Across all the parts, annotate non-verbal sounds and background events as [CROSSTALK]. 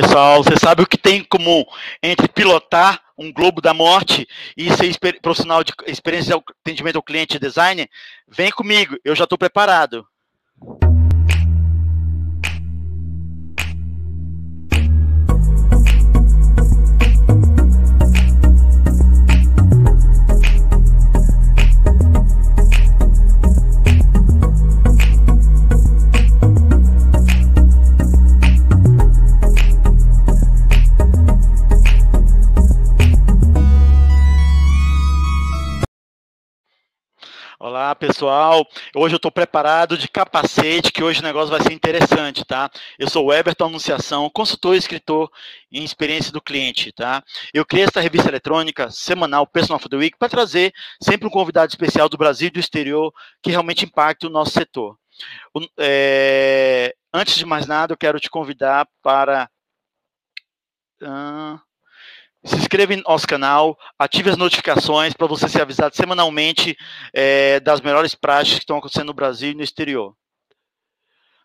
Pessoal. Você sabe o que tem em comum entre pilotar um globo da morte e ser profissional de experiência de atendimento ao cliente design? Vem comigo, eu já estou preparado. Olá, pessoal. Hoje eu estou preparado de capacete, que hoje o negócio vai ser interessante, tá? Eu sou o Everton Anunciação, consultor e escritor em experiência do cliente, tá? Eu criei essa revista eletrônica semanal Personal of the Week para trazer sempre um convidado especial do Brasil e do exterior que realmente impacte o nosso setor. É... Antes de mais nada, eu quero te convidar para. Uh se inscreva no nosso canal, ative as notificações para você ser avisado semanalmente é, das melhores práticas que estão acontecendo no Brasil e no exterior.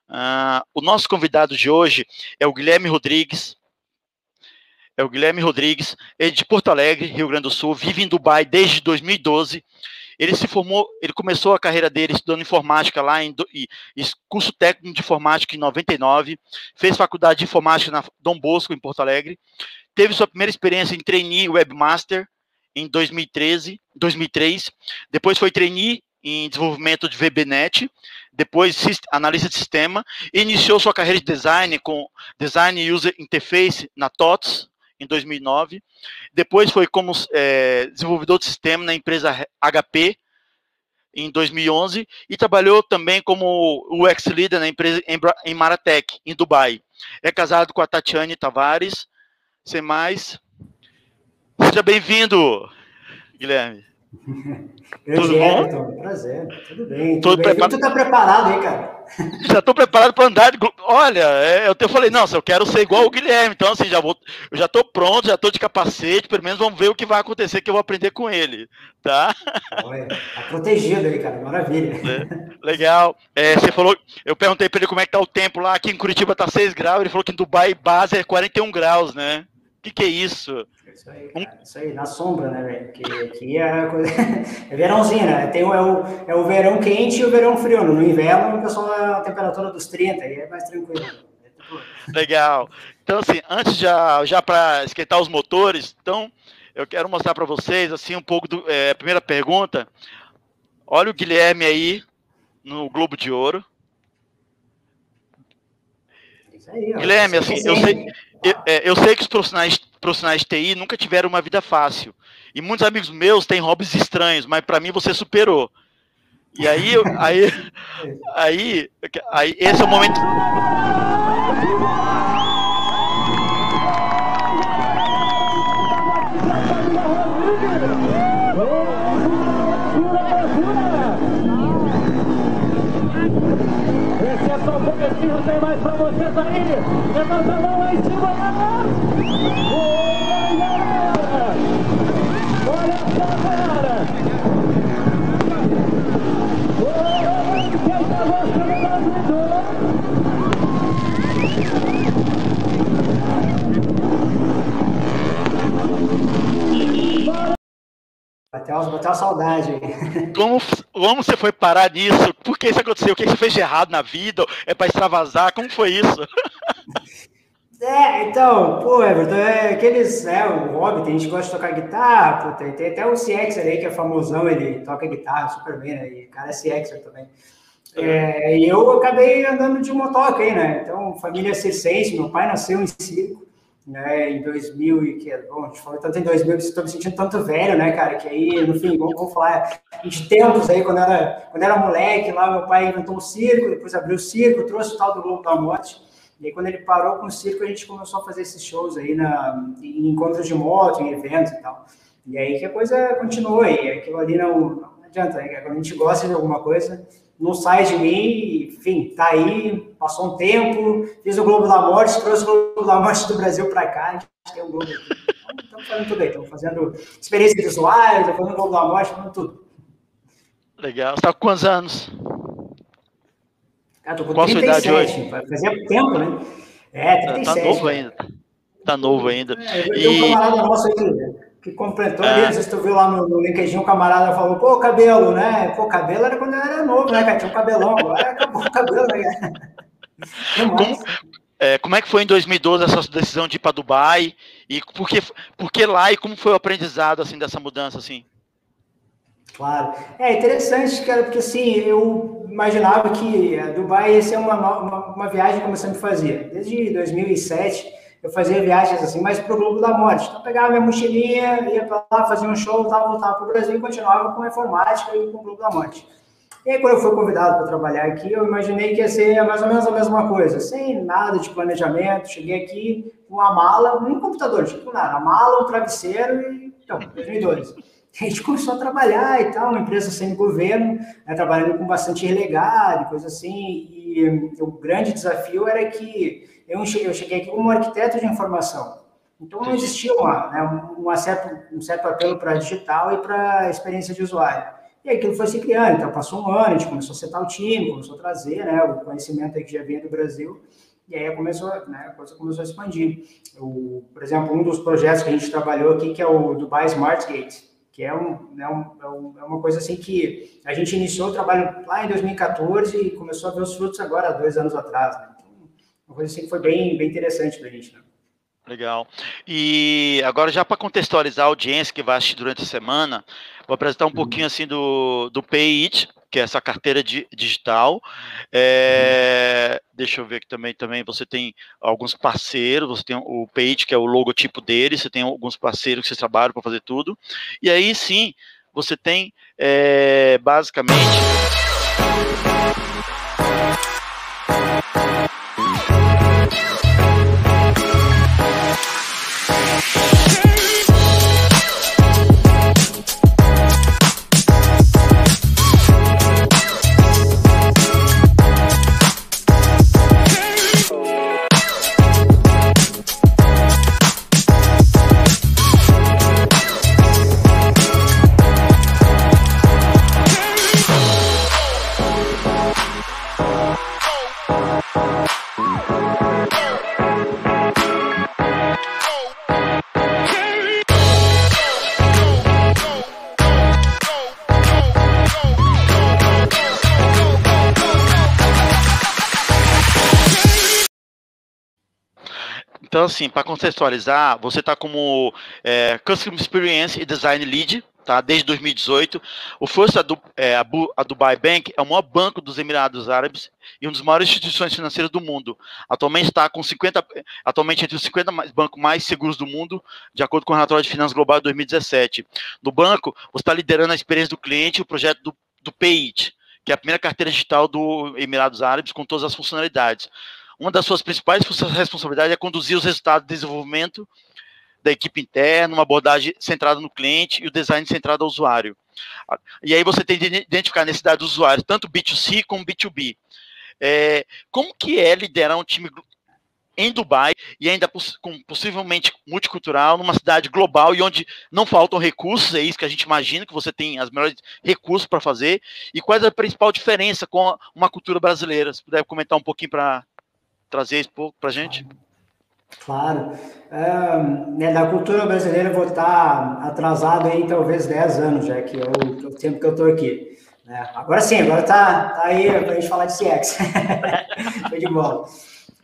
Uh, o nosso convidado de hoje é o Guilherme Rodrigues. É o Guilherme Rodrigues, ele é de Porto Alegre, Rio Grande do Sul, vive em Dubai desde 2012. Ele se formou, ele começou a carreira dele estudando informática lá em e, curso técnico de informática em 99, fez faculdade de informática na Dom Bosco em Porto Alegre Teve sua primeira experiência em trainee webmaster em 2013, 2003. Depois foi trainee em desenvolvimento de VBNet, depois analista de sistema, iniciou sua carreira de design com Design User Interface na TOTS, em 2009. Depois foi como é, desenvolvedor de sistema na empresa HP, em 2011, e trabalhou também como UX Leader na empresa em Maratec, em Dubai. É casado com a Tatiane Tavares, sem mais, seja bem-vindo, Guilherme. [LAUGHS] Tudo bom? Então, prazer, tudo bem. Tudo, bem. Preparado... Tu tá preparado aí, cara? [LAUGHS] Já estou preparado para andar de. Olha, é, eu te falei, não, eu quero ser igual o Guilherme, então assim, já vou, eu já estou pronto, já estou de capacete, pelo menos vamos ver o que vai acontecer que eu vou aprender com ele, tá? [LAUGHS] Olha, tá protegido aí, cara, maravilha. É, legal. É, você falou, eu perguntei para ele como é que tá o tempo lá, aqui em Curitiba tá 6 graus, ele falou que em Dubai base é 41 graus, né? Que, que é isso? Isso aí, cara, isso aí, na sombra, né, velho? Que aqui é, coisa... [LAUGHS] é verãozinho, né? Tem o, é, o, é o verão quente e o verão frio. No inverno, o pessoal é a temperatura dos 30, aí é mais tranquilo. Legal. Então, assim, antes já, já para esquentar os motores, então, eu quero mostrar para vocês, assim, um pouco do. É, primeira pergunta. Olha o Guilherme aí no Globo de Ouro. Aí, Guilherme, assim, eu sei, eu, é, eu sei que os profissionais, profissionais de TI nunca tiveram uma vida fácil. E muitos amigos meus têm hobbies estranhos, mas para mim você superou. E aí, aí, [LAUGHS] aí, aí, esse é o momento. Pouquinho tem mais pra vocês aí. Levanta a mão lá em cima, galera. Oi, galera. Olha só, galera. Oi, quem tá gostando da vida? Bateu, bateu a saudade. Como, como você foi parar nisso? Por que isso aconteceu? O que você fez de errado na vida? É para extravasar? Como foi isso? [LAUGHS] É, então, pô, Everton, é aqueles, é, o hobby, tem gente que gosta de tocar guitarra, pô, tem, tem até o CX aí, que é famosão, ele toca guitarra super bem, né, e o cara é CX também. É, e eu acabei andando de motoca aí, né, então, família circense, meu pai nasceu em circo, né, em 2000 e que, é, bom, a gente falou tanto em 2000 que estou me sentindo tanto velho, né, cara, que aí, no fim, vamos, vamos falar de tempos aí, quando era, quando era moleque, lá meu pai inventou um circo, depois abriu o circo, trouxe o tal do Globo da Morte, e aí quando ele parou com o circo, a gente começou a fazer esses shows aí na, em encontros de moto, em eventos e tal, e aí que a coisa continuou aí, aquilo ali não, não adianta, né, quando a gente gosta de alguma coisa, não sai de mim, enfim, tá aí, passou um tempo, fiz o Globo da Morte, trouxe o Globo da Morte do Brasil para cá, a gente tem um Globo aqui. Então, estamos fazendo tudo aí, estamos fazendo experiências visuais, estamos fazendo o Globo da Morte, fazendo tudo. Legal, você tá com quantos anos? Cara, tô com Qual 37, sua idade hoje? Fazia tempo, né? É, 37. Tá novo ainda. Tá novo ainda. É, eu e... um camarada nosso aí que completou é. ali, não sei se tu viu lá no, no LinkedIn, o camarada falou, pô, cabelo, né? Pô, cabelo era quando eu era novo, né, cara? Tinha um cabelão, agora acabou o cabelo, né? [LAUGHS] Como, é, como é que foi em 2012 essa decisão de ir para Dubai? E por que, por que lá e como foi o aprendizado assim dessa mudança assim? Claro. É interessante, cara, porque assim, eu imaginava que Dubai ia ser uma, uma, uma viagem como eu sempre fazia. Desde 2007, eu fazia viagens assim, mais para o Globo da Morte. Então, pegava minha mochilinha, ia para lá, fazia um show, voltava, voltava para o Brasil e continuava com a informática e com o Globo da Morte. E aí, quando eu fui convidado para trabalhar aqui, eu imaginei que ia ser mais ou menos a mesma coisa, sem nada de planejamento. Cheguei aqui com uma mala, nem computador, com nada, uma mala, um travesseiro e. Então, 2012. [LAUGHS] A gente começou a trabalhar e tal, uma empresa sem governo, né, trabalhando com bastante e coisa assim. E, e o grande desafio era que eu cheguei, eu cheguei aqui como arquiteto de informação. Então não existia uma, né, um, certo, um certo apelo para digital e para experiência de usuário. E aí aquilo foi se criando, então passou um ano, a gente começou a setar o time, começou a trazer né, o conhecimento aí que já vinha do Brasil, e aí começou, né, a coisa começou a expandir. Por exemplo, um dos projetos que a gente trabalhou aqui, que é o Dubai Smart Gate, que é, um, né, um, um, é uma coisa assim que a gente iniciou o trabalho lá em 2014 e começou a ver os frutos agora, dois anos atrás. Né? Uma coisa assim que foi bem, bem interessante para a gente. Né? Legal. E agora, já para contextualizar a audiência que vai assistir durante a semana, vou apresentar um uhum. pouquinho assim do, do Pay It, que é essa carteira de, digital. É, uhum. Deixa eu ver aqui também, também você tem alguns parceiros, você tem o Page, que é o logotipo dele, você tem alguns parceiros que vocês trabalham para fazer tudo. E aí sim, você tem é, basicamente. Então, assim, para contextualizar, você está como é, Customer Experience e Design Lead, tá? Desde 2018. O First a, é, a Dubai Bank é o maior banco dos Emirados Árabes e uma das maiores instituições financeiras do mundo. Atualmente está com 50, atualmente entre os 50 bancos mais seguros do mundo, de acordo com o relatório de Finanças Global de 2017. No banco, você está liderando a experiência do cliente e o projeto do, do PayIt, que é a primeira carteira digital do Emirados Árabes com todas as funcionalidades. Uma das suas principais responsabilidades é conduzir os resultados de desenvolvimento da equipe interna, uma abordagem centrada no cliente e o design centrado ao usuário. E aí você tem de identificar a necessidade dos usuários, tanto B2C como B2B. É, como que é liderar um time em Dubai e ainda com possivelmente multicultural, numa cidade global e onde não faltam recursos, é isso que a gente imagina, que você tem os melhores recursos para fazer, e qual é a principal diferença com uma cultura brasileira? Se puder comentar um pouquinho para trazer isso para a gente. Claro. né, da cultura brasileira eu vou estar atrasado aí talvez 10 anos, já que é o, o tempo que eu estou aqui. Né? Agora sim, agora tá, tá aí para a gente falar de CX. Foi [LAUGHS] de bola.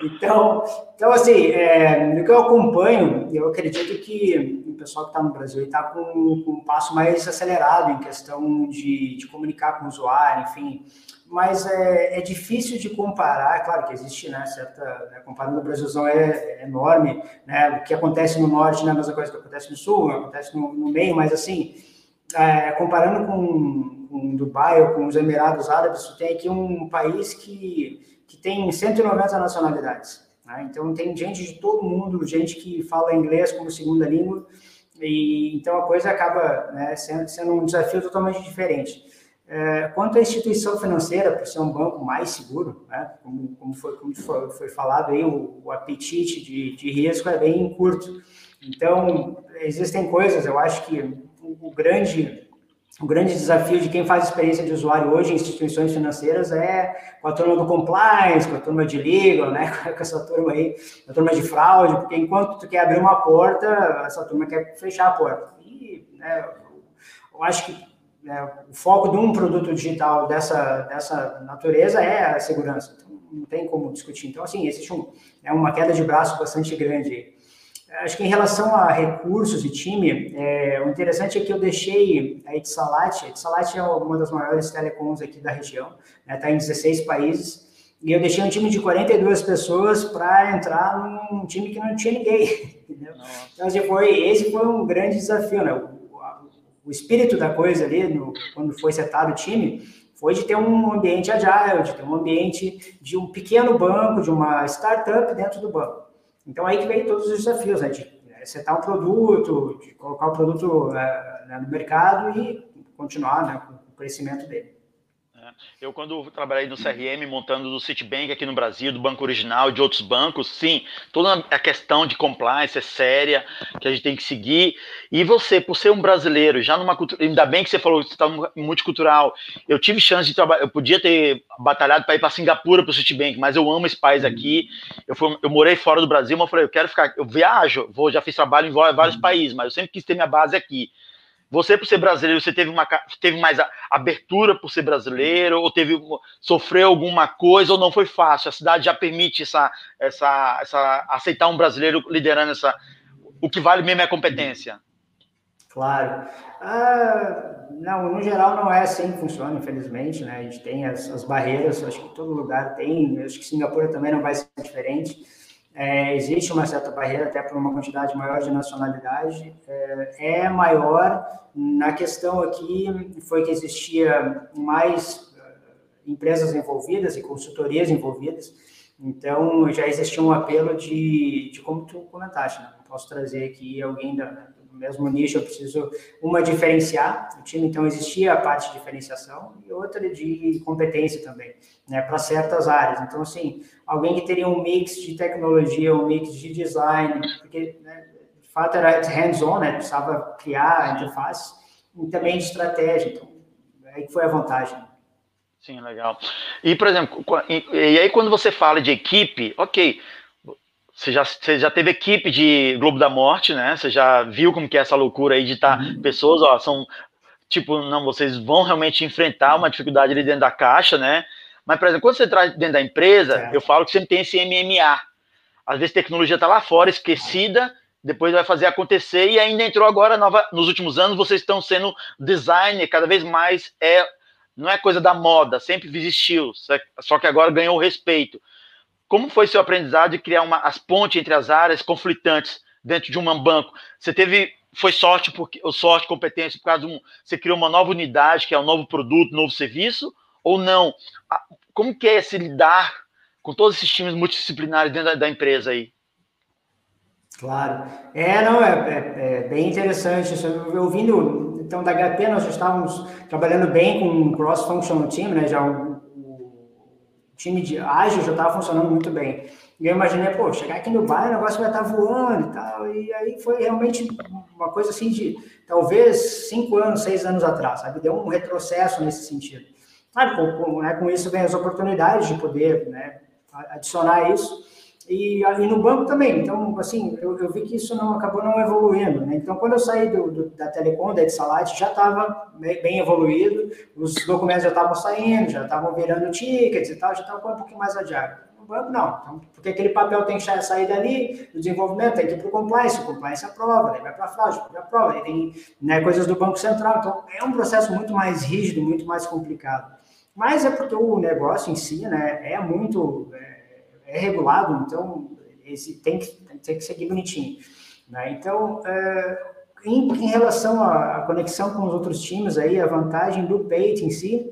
Então, então assim, é, no que eu acompanho, eu acredito que o pessoal que está no Brasil está com, com, um passo mais acelerado em questão de, de comunicar com o usuário, enfim, mas é, é, difícil de comparar, é claro que existe, né, certa, né, comparando o Brasilzão é, é, enorme, né, o que acontece no norte não é a mesma coisa que acontece no sul, acontece no, no meio, mas assim, é, comparando com, com Dubai ou com os Emirados Árabes, você tem aqui um país que, que tem 190 nacionalidades, né, então tem gente de todo mundo, gente que fala inglês como segunda língua, e então a coisa acaba né, sendo, sendo um desafio totalmente diferente. É, quanto à instituição financeira, por ser um banco mais seguro, né, como, como, foi, como foi, falado aí, o, o apetite de, de, risco é bem curto. Então, existem coisas, eu acho que o, o grande o grande desafio de quem faz experiência de usuário hoje em instituições financeiras é com a turma do compliance, com a turma de legal, né, [LAUGHS] com essa turma aí, a turma de fraude, porque enquanto tu quer abrir uma porta, essa turma quer fechar a porta. E né, eu acho que né, o foco de um produto digital dessa, dessa natureza é a segurança. Então, não tem como discutir. Então, assim, existe um, é uma queda de braço bastante grande Acho que em relação a recursos e time, é, o interessante é que eu deixei a Etsalat, a Etsalat é uma das maiores telecoms aqui da região, está né, tá em 16 países, e eu deixei um time de 42 pessoas para entrar num time que não tinha ninguém, [LAUGHS] entendeu? Então, assim, foi, esse foi um grande desafio, né? O, o espírito da coisa ali, no, quando foi setado o time, foi de ter um ambiente agile, de ter um ambiente de um pequeno banco, de uma startup dentro do banco. Então, aí que vem todos os desafios, né? De é, setar um produto, de colocar o produto é, né, no mercado e continuar né, com o crescimento dele. Eu, quando trabalhei no CRM, montando do Citibank aqui no Brasil, do Banco Original, de outros bancos, sim, toda a questão de compliance é séria, que a gente tem que seguir. E você, por ser um brasileiro, já numa cultura. Ainda bem que você falou que você está multicultural. Eu tive chance de trabalhar. Eu podia ter batalhado para ir para Singapura, para o Citibank, mas eu amo esse país aqui. Eu, fui, eu morei fora do Brasil, mas eu falei, eu quero ficar. Eu viajo, vou, já fiz trabalho em vários países, mas eu sempre quis ter minha base aqui. Você, por ser brasileiro, você teve, uma, teve mais abertura por ser brasileiro, ou teve sofreu alguma coisa, ou não foi fácil? A cidade já permite essa, essa, essa aceitar um brasileiro liderando essa. O que vale mesmo é a competência. Claro. Ah, não, no geral não é assim que funciona, infelizmente, né? A gente tem as, as barreiras, acho que todo lugar tem, acho que Singapura também não vai ser diferente é, existe uma certa barreira, até por uma quantidade maior de nacionalidade, é, é maior. Na questão aqui foi que existia mais eh, empresas envolvidas e consultorias envolvidas, então já existia um apelo de, de como tu comentaste, né? posso trazer aqui alguém da, mesmo nicho, eu preciso, uma, diferenciar o time, então existia a parte de diferenciação e outra de competência também, né, para certas áreas. Então, assim, alguém que teria um mix de tecnologia, um mix de design, porque, né, de fato, era hands-on, né, precisava criar a interface, e também de estratégia, então, aí foi a vantagem. Sim, legal. E, por exemplo, e aí quando você fala de equipe, ok, você já, você já teve equipe de Globo da Morte, né? Você já viu como que é essa loucura aí de estar tá uhum. pessoas, ó, são tipo, não, vocês vão realmente enfrentar uma dificuldade ali dentro da caixa, né? Mas, por exemplo, quando você traz dentro da empresa, é. eu falo que sempre tem esse MMA. Às vezes tecnologia está lá fora, esquecida, depois vai fazer acontecer e ainda entrou agora nova, nos últimos anos vocês estão sendo designer cada vez mais é não é coisa da moda sempre existiu só que agora ganhou respeito como foi seu aprendizado de criar uma, as pontes entre as áreas conflitantes dentro de um banco? Você teve foi sorte porque sorte competência por causa de um, você criou uma nova unidade que é um novo produto, novo serviço ou não? Como que é se lidar com todos esses times multidisciplinares dentro da, da empresa aí? Claro. É, não, é, é, é bem interessante. Ouvindo, então, da HP, nós já estávamos trabalhando bem com um cross-functional team, né, já time de ágil já estava funcionando muito bem. E eu imaginei, pô, chegar aqui no bairro, o negócio vai estar tá voando e tal. E aí foi realmente uma coisa assim de talvez cinco anos, seis anos atrás, sabe? Deu um retrocesso nesse sentido. Claro, com, com, né, com isso vem as oportunidades de poder né, adicionar isso. E, e no banco também. Então, assim, eu, eu, vi que isso não acabou não evoluindo. Né? Então, quando eu saí do, do, da Telecom, da Edsalat, já estava bem, bem, evoluído, os documentos já estavam saindo, já estavam virando tickets e tal, já estava um pouquinho mais adiado. No banco, não. Então, porque aquele papel tem que sair dali, do desenvolvimento, tem que ir para o compliance, o compliance aprova, daí vai para a fraude, aprova, aí tem né, coisas do Banco Central. Então, é um processo muito mais rígido, muito mais complicado. Mas é porque o negócio em si né, é muito... É, regulado, então tem que, tem que seguir bonitinho. Né? Então, é, em, em, relação à, conexão com os outros times, aí a vantagem do Pate em si,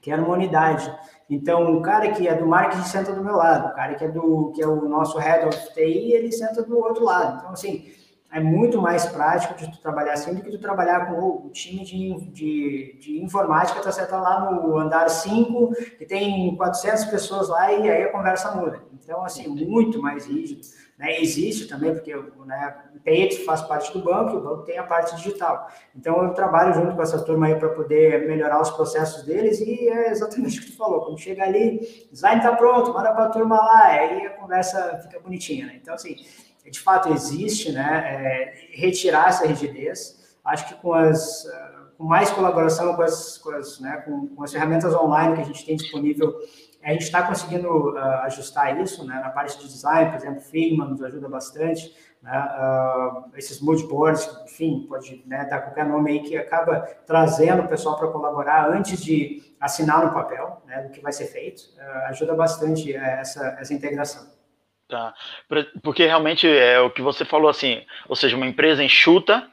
que era uma unidade. Então, o cara que é do marketing senta do meu lado, o cara que é do que é o nosso head of TI, ele senta do outro lado. Então, assim, é muito mais prático de tu trabalhar assim do que tu trabalhar com o time de, de, de informática, tá certo lá no andar 5, que tem 400 pessoas lá e aí a conversa muda. Então, assim, muito mais rígido. né, existe também, porque né, o TI faz parte do banco e o banco tem a parte digital. Então, eu trabalho junto com essa turma aí para poder melhorar os processos deles e é exatamente o que tu falou. Quando chega ali, design está pronto, manda para a turma lá, aí a conversa fica bonitinha. Né? Então, assim, de fato existe, né, é, retirar essa rigidez. Acho que com as com mais colaboração com as, com as, né, com, com as ferramentas online que a gente tem disponível a gente está conseguindo uh, ajustar isso, né? Na parte de design, por exemplo, Figma nos ajuda bastante, né? Uh, esses moodboards, enfim, pode né, dar qualquer nome aí que acaba trazendo o pessoal para colaborar antes de assinar no papel, né? Do que vai ser feito, uh, ajuda bastante essa, essa integração. Tá, porque realmente é o que você falou assim, ou seja, uma empresa enxuta,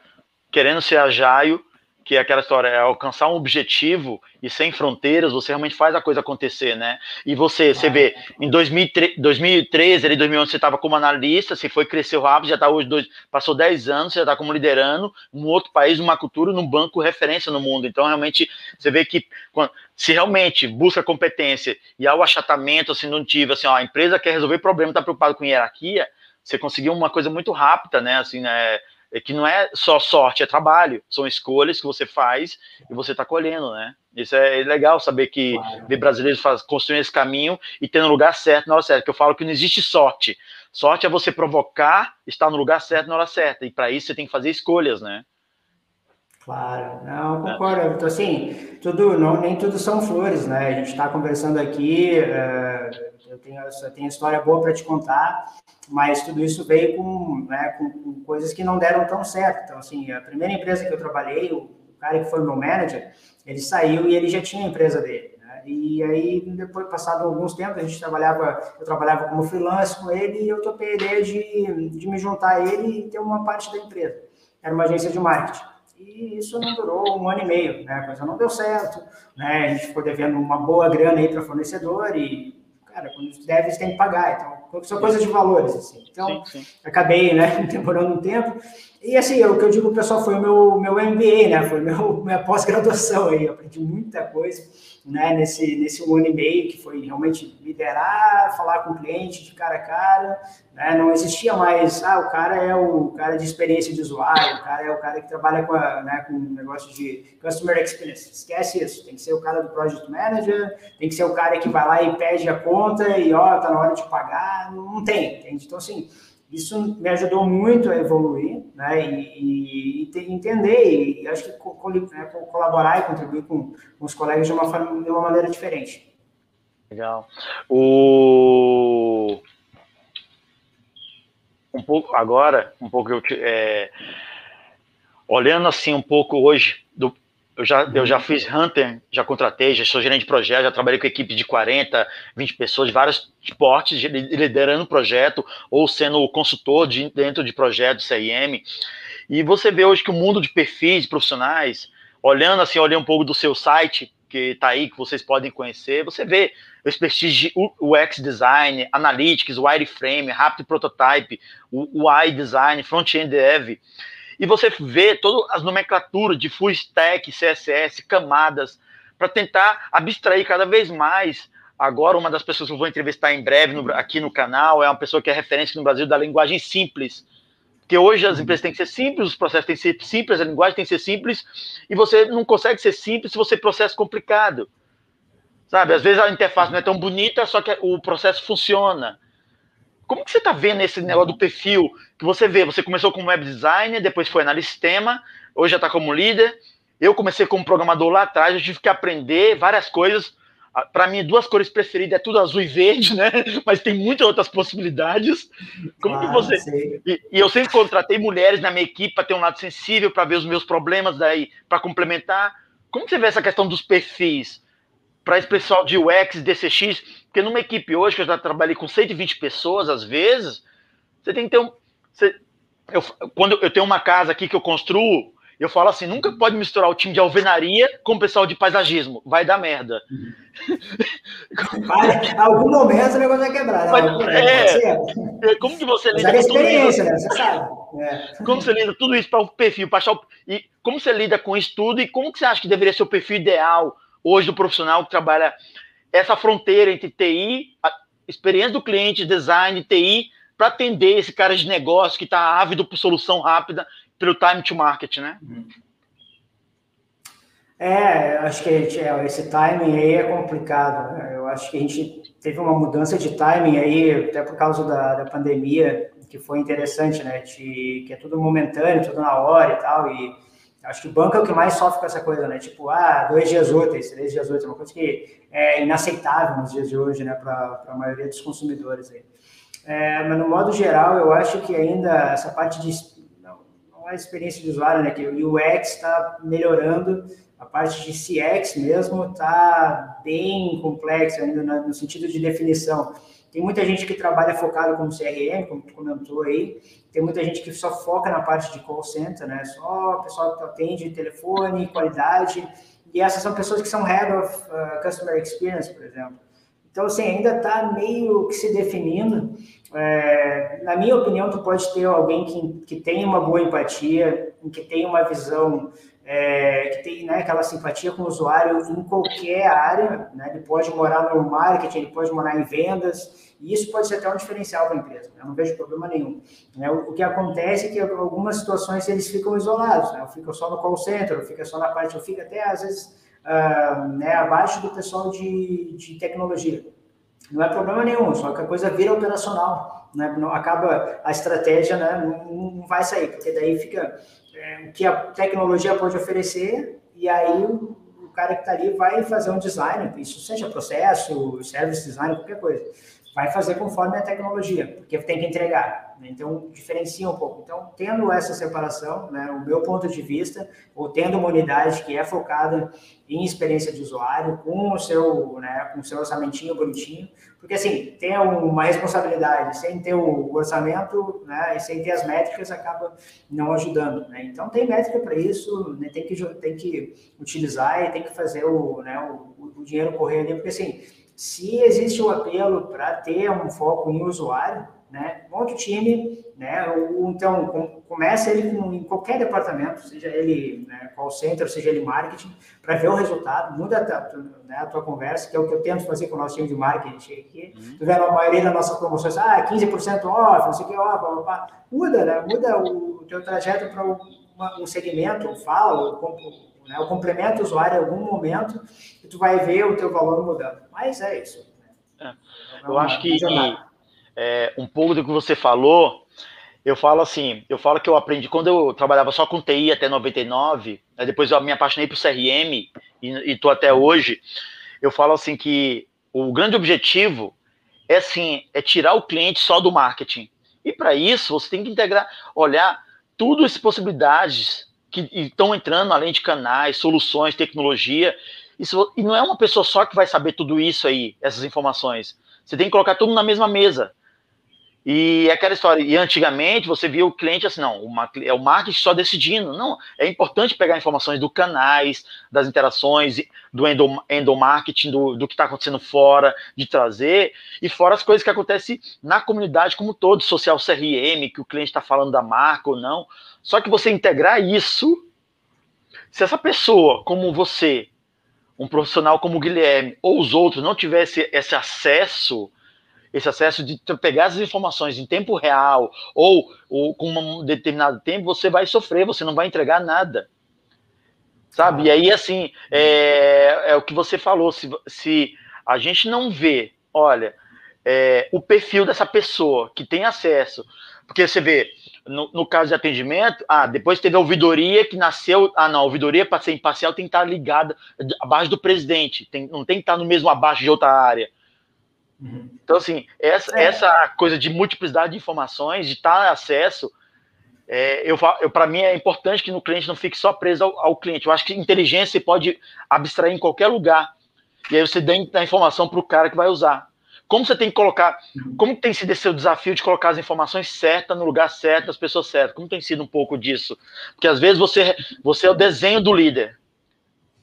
querendo ser ajaio, que é aquela história, é alcançar um objetivo e sem fronteiras, você realmente faz a coisa acontecer, né? E você, você vê, em 2013, 2013 ali, 2011, você estava como analista, você foi, cresceu rápido, já está hoje, dois, passou 10 anos, você já está como liderando um outro país, uma cultura, num banco referência no mundo. Então, realmente, você vê que se realmente busca competência e há o achatamento, assim, não tive, assim, ó, a empresa quer resolver problema, está preocupado com hierarquia, você conseguiu uma coisa muito rápida, né? Assim, né? É que não é só sorte, é trabalho, são escolhas que você faz e você está colhendo, né? Isso é legal saber que claro. ver brasileiros faz, construindo esse caminho e ter no lugar certo na hora certa. Que eu falo que não existe sorte. Sorte é você provocar, estar no lugar certo na hora certa. E para isso você tem que fazer escolhas, né? Claro, não, concordo. Então, assim, tudo, não, nem tudo são flores, né? A gente está conversando aqui, uh, eu tenho, eu tenho história boa para te contar, mas tudo isso veio com, né, com, com, coisas que não deram tão certo. Então, assim, a primeira empresa que eu trabalhei, o cara que foi meu manager, ele saiu e ele já tinha a empresa dele. Né? E aí, depois, passado alguns tempos, a gente trabalhava, eu trabalhava como freelance com ele e eu topei a ideia de, de me juntar a ele e ter uma parte da empresa. Era uma agência de marketing. E isso não durou um ano e meio, né? A coisa não deu certo, né? A gente ficou devendo uma boa grana aí para fornecedor e cara, quando deve, você tem que pagar. Então, são coisas de valores, assim. Então, sim, sim. acabei, né, [LAUGHS] demorando um tempo. E, assim, o que eu digo, pessoal, foi o meu, meu MBA, né, foi meu, [LAUGHS] minha pós-graduação aí. Eu aprendi muita coisa né, nesse, nesse um ano e meio, que foi realmente liderar, falar com o cliente de cara a cara, né, não existia mais, ah, o cara é o cara de experiência de usuário, o cara é o cara que trabalha com, a, né, com negócio de customer experience, esquece isso, tem que ser o cara do project manager, tem que ser o cara que vai lá e pede a conta e, ó, tá na hora de pagar, não tem, entende? Então, assim, isso me ajudou muito a evoluir, né, e, e, e entender, e acho que co né, colaborar e contribuir com, com os colegas de uma, de uma maneira diferente. Legal. O... Um pouco, agora, um pouco, eu, é... olhando assim um pouco hoje, do, eu já, eu já fiz Hunter, já contratei, já sou gerente de projeto, já trabalhei com equipe de 40, 20 pessoas de vários esportes, liderando projeto ou sendo consultor de, dentro de projetos CIM. E você vê hoje que o mundo de perfis profissionais, olhando assim, olhando um pouco do seu site, que está aí, que vocês podem conhecer, você vê o expertise de UX Design, Analytics, Wireframe, Rapid Prototype, UI Design, Front-End Dev, e você vê todas as nomenclaturas de full stack, CSS, camadas, para tentar abstrair cada vez mais. Agora, uma das pessoas que eu vou entrevistar em breve no, aqui no canal é uma pessoa que é referência no Brasil da linguagem simples. Porque hoje as empresas têm que ser simples, os processos têm que ser simples, a linguagem tem que ser simples, e você não consegue ser simples se você processa complicado. Sabe? Às vezes a interface não é tão bonita, só que o processo funciona. Como que você está vendo esse negócio do perfil que você vê? Você começou como web designer, depois foi analista de sistema, hoje já está como líder. Eu comecei como programador lá atrás, eu tive que aprender várias coisas. Para mim, duas cores preferidas é tudo azul e verde, né? [LAUGHS] Mas tem muitas outras possibilidades. Como ah, que você. E, e, eu sempre contratei mulheres na minha equipe para ter um lado sensível, para ver os meus problemas daí, para complementar. Como você vê essa questão dos perfis? para esse pessoal de UX, DCX, porque numa equipe hoje, que eu já trabalhei com 120 pessoas, às vezes, você tem que ter um. Você, eu, quando eu tenho uma casa aqui que eu construo, eu falo assim: nunca pode misturar o time de alvenaria com o pessoal de paisagismo, vai dar merda. [LAUGHS] Vai, algum momento o negócio vai quebrar. Não, Mas, é, é, como que você lida com experiência, né? Você sabe. É. Como você lida tudo isso para o perfil, para achar o, e como você lida com isso tudo e como que você acha que deveria ser o perfil ideal hoje do profissional que trabalha essa fronteira entre TI, experiência do cliente, design, TI, para atender esse cara de negócio que está ávido por solução rápida pelo time to market, né? É, acho que é, esse timing aí é complicado. Né? Eu acho que a gente teve uma mudança de timing aí, até por causa da, da pandemia, que foi interessante, né? De, que é tudo momentâneo, tudo na hora e tal. E acho que banco é o que mais sofre com essa coisa, né? Tipo, ah, dois dias úteis, três dias úteis, uma coisa que é inaceitável nos dias de hoje, né? Para a maioria dos consumidores aí. É, mas no modo geral, eu acho que ainda essa parte de não, não é experiência de usuário, né? Que o UX está melhorando a parte de CX mesmo está bem complexa ainda no sentido de definição. Tem muita gente que trabalha focado como CRM, como tu comentou aí. Tem muita gente que só foca na parte de call center, né? Só o pessoal que atende telefone, qualidade. E essas são pessoas que são head of uh, customer experience, por exemplo. Então, assim, ainda está meio que se definindo. É, na minha opinião, tu pode ter alguém que, que tem uma boa empatia, que tem uma visão é, que tem né, aquela simpatia com o usuário em qualquer área, né? ele pode morar no marketing, ele pode morar em vendas, e isso pode ser até um diferencial para a empresa, né? eu não vejo problema nenhum. Né? O, o, que acontece é que algumas situações eles ficam isolados, né? ficam só no call center, fica só na parte, fica até às vezes uh, né, abaixo do pessoal de, de tecnologia. Não é problema nenhum, só que a coisa vira operacional, né? não acaba a estratégia, né? não, não vai sair, porque daí fica é, o que a tecnologia pode oferecer, e aí o, o cara que está ali vai fazer um design, isso seja processo, service design, qualquer coisa vai fazer conforme a tecnologia, porque tem que entregar. Né? Então, diferencia um pouco. Então, tendo essa separação, né, o meu ponto de vista, ou tendo uma unidade que é focada em experiência de usuário, com o seu, né, com o seu orçamentinho bonitinho, porque, assim, tem uma responsabilidade, sem ter o orçamento, né, e sem ter as métricas, acaba não ajudando, né? Então, tem métrica para isso, né, tem, que, tem que utilizar e tem que fazer o, né, o, o dinheiro correr ali, porque, assim, se existe o um apelo para ter um foco em usuário, né, monte o time, né, ou, então com, começa ele com, em qualquer departamento, seja ele né, call center, seja ele marketing, para ver o resultado, muda a, né, a, tua conversa, que é o que eu tento fazer com o nosso time de marketing aqui. Uhum. Tu vê a maioria das nossas promoções, ah, 15% off, não sei o que, off, blá, blá, muda, né, muda o teu trajeto para um segmento, fala, né? Eu complemento o usuário em algum momento e tu vai ver o teu valor mudando. Mas é isso. É. é eu acho que é, um pouco do que você falou, eu falo assim, eu falo que eu aprendi quando eu trabalhava só com TI até 99, né, depois eu me apaixonei por CRM e, e tô até hoje. Eu falo assim que o grande objetivo é assim, é tirar o cliente só do marketing. E para isso você tem que integrar, olhar tudo as possibilidades que estão entrando além de canais, soluções, tecnologia. Isso, e não é uma pessoa só que vai saber tudo isso aí, essas informações. Você tem que colocar tudo na mesma mesa. E aquela história, e antigamente você via o cliente assim, não, é o marketing só decidindo. Não, é importante pegar informações do canais, das interações, do endomarketing, do, do que está acontecendo fora, de trazer, e fora as coisas que acontecem na comunidade como todo, social CRM, que o cliente está falando da marca ou não. Só que você integrar isso, se essa pessoa, como você, um profissional como o Guilherme, ou os outros, não tivesse esse acesso, esse acesso de pegar as informações em tempo real, ou, ou com um determinado tempo, você vai sofrer, você não vai entregar nada. Sabe? E aí, assim, é, é o que você falou, se, se a gente não vê, olha, é, o perfil dessa pessoa que tem acesso, porque você vê, no, no, caso de atendimento, ah, depois teve a ouvidoria que nasceu. Ah, não, a ouvidoria, para ser imparcial, tem que estar ligada abaixo do presidente, tem, não tem que estar no mesmo abaixo de outra área. Uhum. Então, assim, essa, é. essa coisa de multiplicidade de informações, de estar acesso, é, eu, eu para mim é importante que no cliente não fique só preso ao, ao, cliente. Eu acho que inteligência você pode abstrair em qualquer lugar. E aí você dá a informação para o cara que vai usar. Como você tem que colocar, como tem sido esse seu desafio de colocar as informações certas no lugar certo, as pessoas certas? Como tem sido um pouco disso? Porque às vezes você, você é o desenho do líder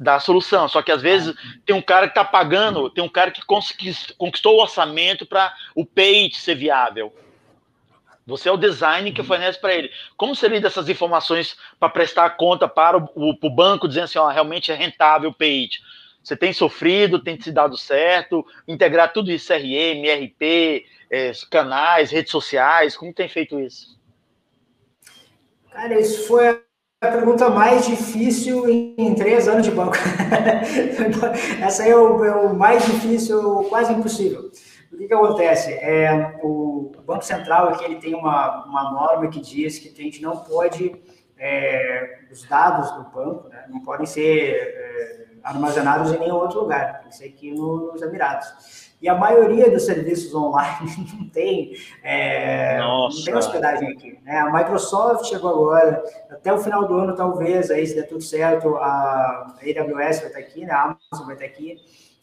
da solução, só que às vezes tem um cara que está pagando, tem um cara que conquistou o orçamento para o page ser viável. Você é o design que fornece para ele. Como você lida essas informações para prestar conta para o, o banco, dizendo assim, ó, realmente é rentável o page? Você tem sofrido, tem se dado certo, integrar tudo isso, CRM, RP, é, canais, redes sociais, como tem feito isso? Cara, isso foi a pergunta mais difícil em três anos de banco. [LAUGHS] Essa é o, é o, mais difícil, quase impossível. O que, que acontece? É, o Banco Central aqui ele tem uma, uma norma que diz que a gente não pode, é, os dados do banco né, não podem ser é, armazenados em nenhum outro lugar, tem que ser aqui nos Emirados. E a maioria dos serviços online [LAUGHS] não tem, é, não tem hospedagem aqui. Né? A Microsoft chegou agora, até o final do ano, talvez, aí, se der tudo certo, a AWS vai estar aqui, né? a Amazon vai estar aqui,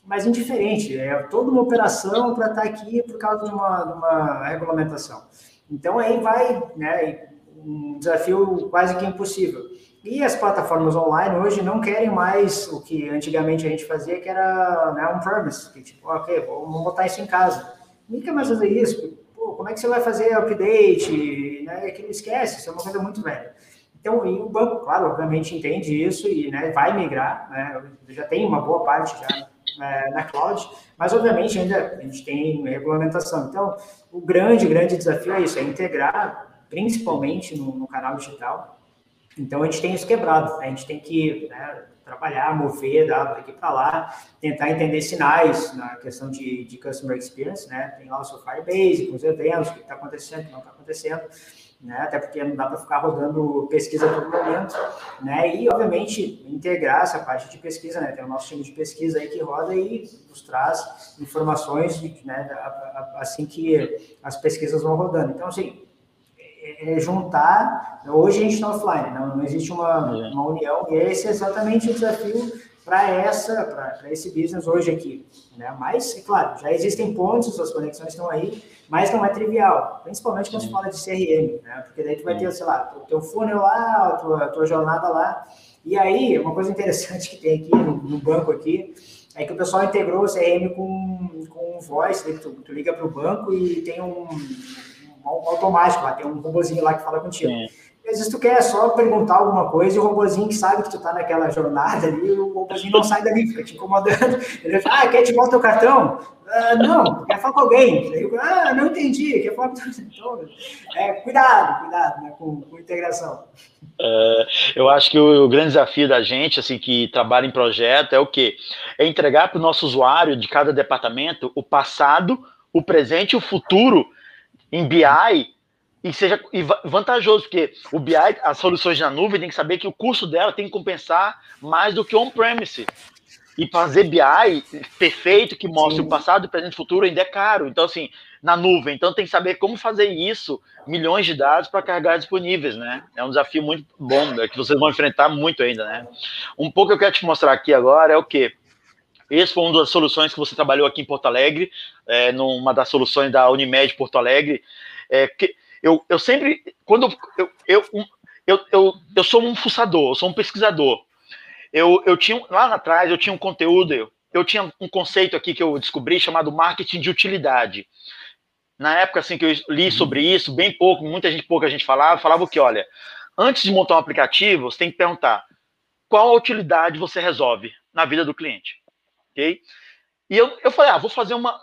mas indiferente, é toda uma operação para estar aqui por causa de uma, de uma regulamentação. Então, aí vai, né, um desafio quase que impossível. E as plataformas online hoje não querem mais o que antigamente a gente fazia, que era né, um premise, que tipo, ok, vamos botar isso em casa. Ninguém quer mais fazer isso. Pô, como é que você vai fazer update? Né? Aquilo esquece, isso é uma coisa muito velha. Então, o banco, claro, obviamente entende isso e né, vai migrar, né, já tem uma boa parte já é, na cloud, mas obviamente ainda a gente tem regulamentação. Então, o grande, grande desafio é isso, é integrar, principalmente no, no canal digital, então a gente tem isso quebrado, a gente tem que né, trabalhar, mover dado daqui para lá, tentar entender sinais na questão de, de customer experience, né? Tem lá o seu Firebase, com os eventos, o que está acontecendo, o que não está acontecendo, né? Até porque não dá para ficar rodando pesquisa todo momento, né? E obviamente integrar essa parte de pesquisa, né? Tem o nosso time de pesquisa aí que roda e nos traz informações, né? Assim que as pesquisas vão rodando. Então, assim, é juntar. Hoje a gente está offline, não, não existe uma, é. uma união, e esse é exatamente o desafio para essa para esse business hoje aqui. Né? Mas, é claro, já existem pontos, as conexões estão aí, mas não é trivial, principalmente quando se fala de CRM, né? porque daí tu vai ter, sei lá, o teu funnel lá, a tua, a tua jornada lá, e aí, uma coisa interessante [LAUGHS] que tem aqui no, no banco aqui, é que o pessoal integrou o CRM com, com voice, né? tu, tu liga para o banco e tem um, automático lá, tem um robôzinho lá que fala contigo. Sim. Às vezes tu quer só perguntar alguma coisa e o robôzinho que sabe que tu tá naquela jornada ali, o robôzinho não sai dali, fica te incomodando. [LAUGHS] Ele fala, ah, quer te volta o cartão? Ah, não, quer falar com alguém. Eu, ah, não entendi, quer falar com [LAUGHS] então, é, Cuidado, cuidado né, com, com integração. É, eu acho que o, o, grande desafio da gente, assim, que trabalha em projeto, é o quê? É entregar para o nosso usuário de cada departamento o passado, o presente e o futuro em BI e seja vantajoso, porque o BI, as soluções na nuvem, tem que saber que o custo dela tem que compensar mais do que on-premise. E fazer BI perfeito, que mostre Sim. o passado, o presente e futuro, ainda é caro. Então, assim, na nuvem. Então, tem que saber como fazer isso, milhões de dados para carregar disponíveis, né? É um desafio muito bom, né, que vocês vão enfrentar muito ainda, né? Um pouco que eu quero te mostrar aqui agora é o quê? Esse foi uma das soluções que você trabalhou aqui em Porto Alegre, é, numa das soluções da Unimed Porto Alegre. É, que eu, eu sempre, quando eu, eu, eu, eu, eu sou um fuçador, eu sou um pesquisador. Eu, eu tinha, lá atrás, eu tinha um conteúdo, eu, eu tinha um conceito aqui que eu descobri chamado marketing de utilidade. Na época, assim, que eu li uhum. sobre isso, bem pouco, muita gente, pouca gente falava, falava que, olha, antes de montar um aplicativo, você tem que perguntar qual a utilidade você resolve na vida do cliente ok? E eu, eu falei, ah, vou fazer uma.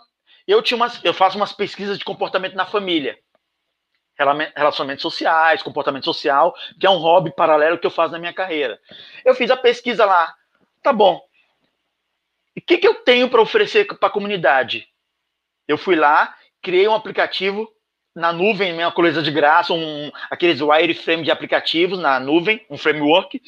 Eu tinha umas, eu faço umas pesquisas de comportamento na família, relacionamentos sociais, comportamento social, que é um hobby paralelo que eu faço na minha carreira. Eu fiz a pesquisa lá, tá bom. E o que, que eu tenho para oferecer para a comunidade? Eu fui lá, criei um aplicativo na nuvem, minha coisa de graça, um, aqueles wireframe de aplicativos na nuvem, um framework,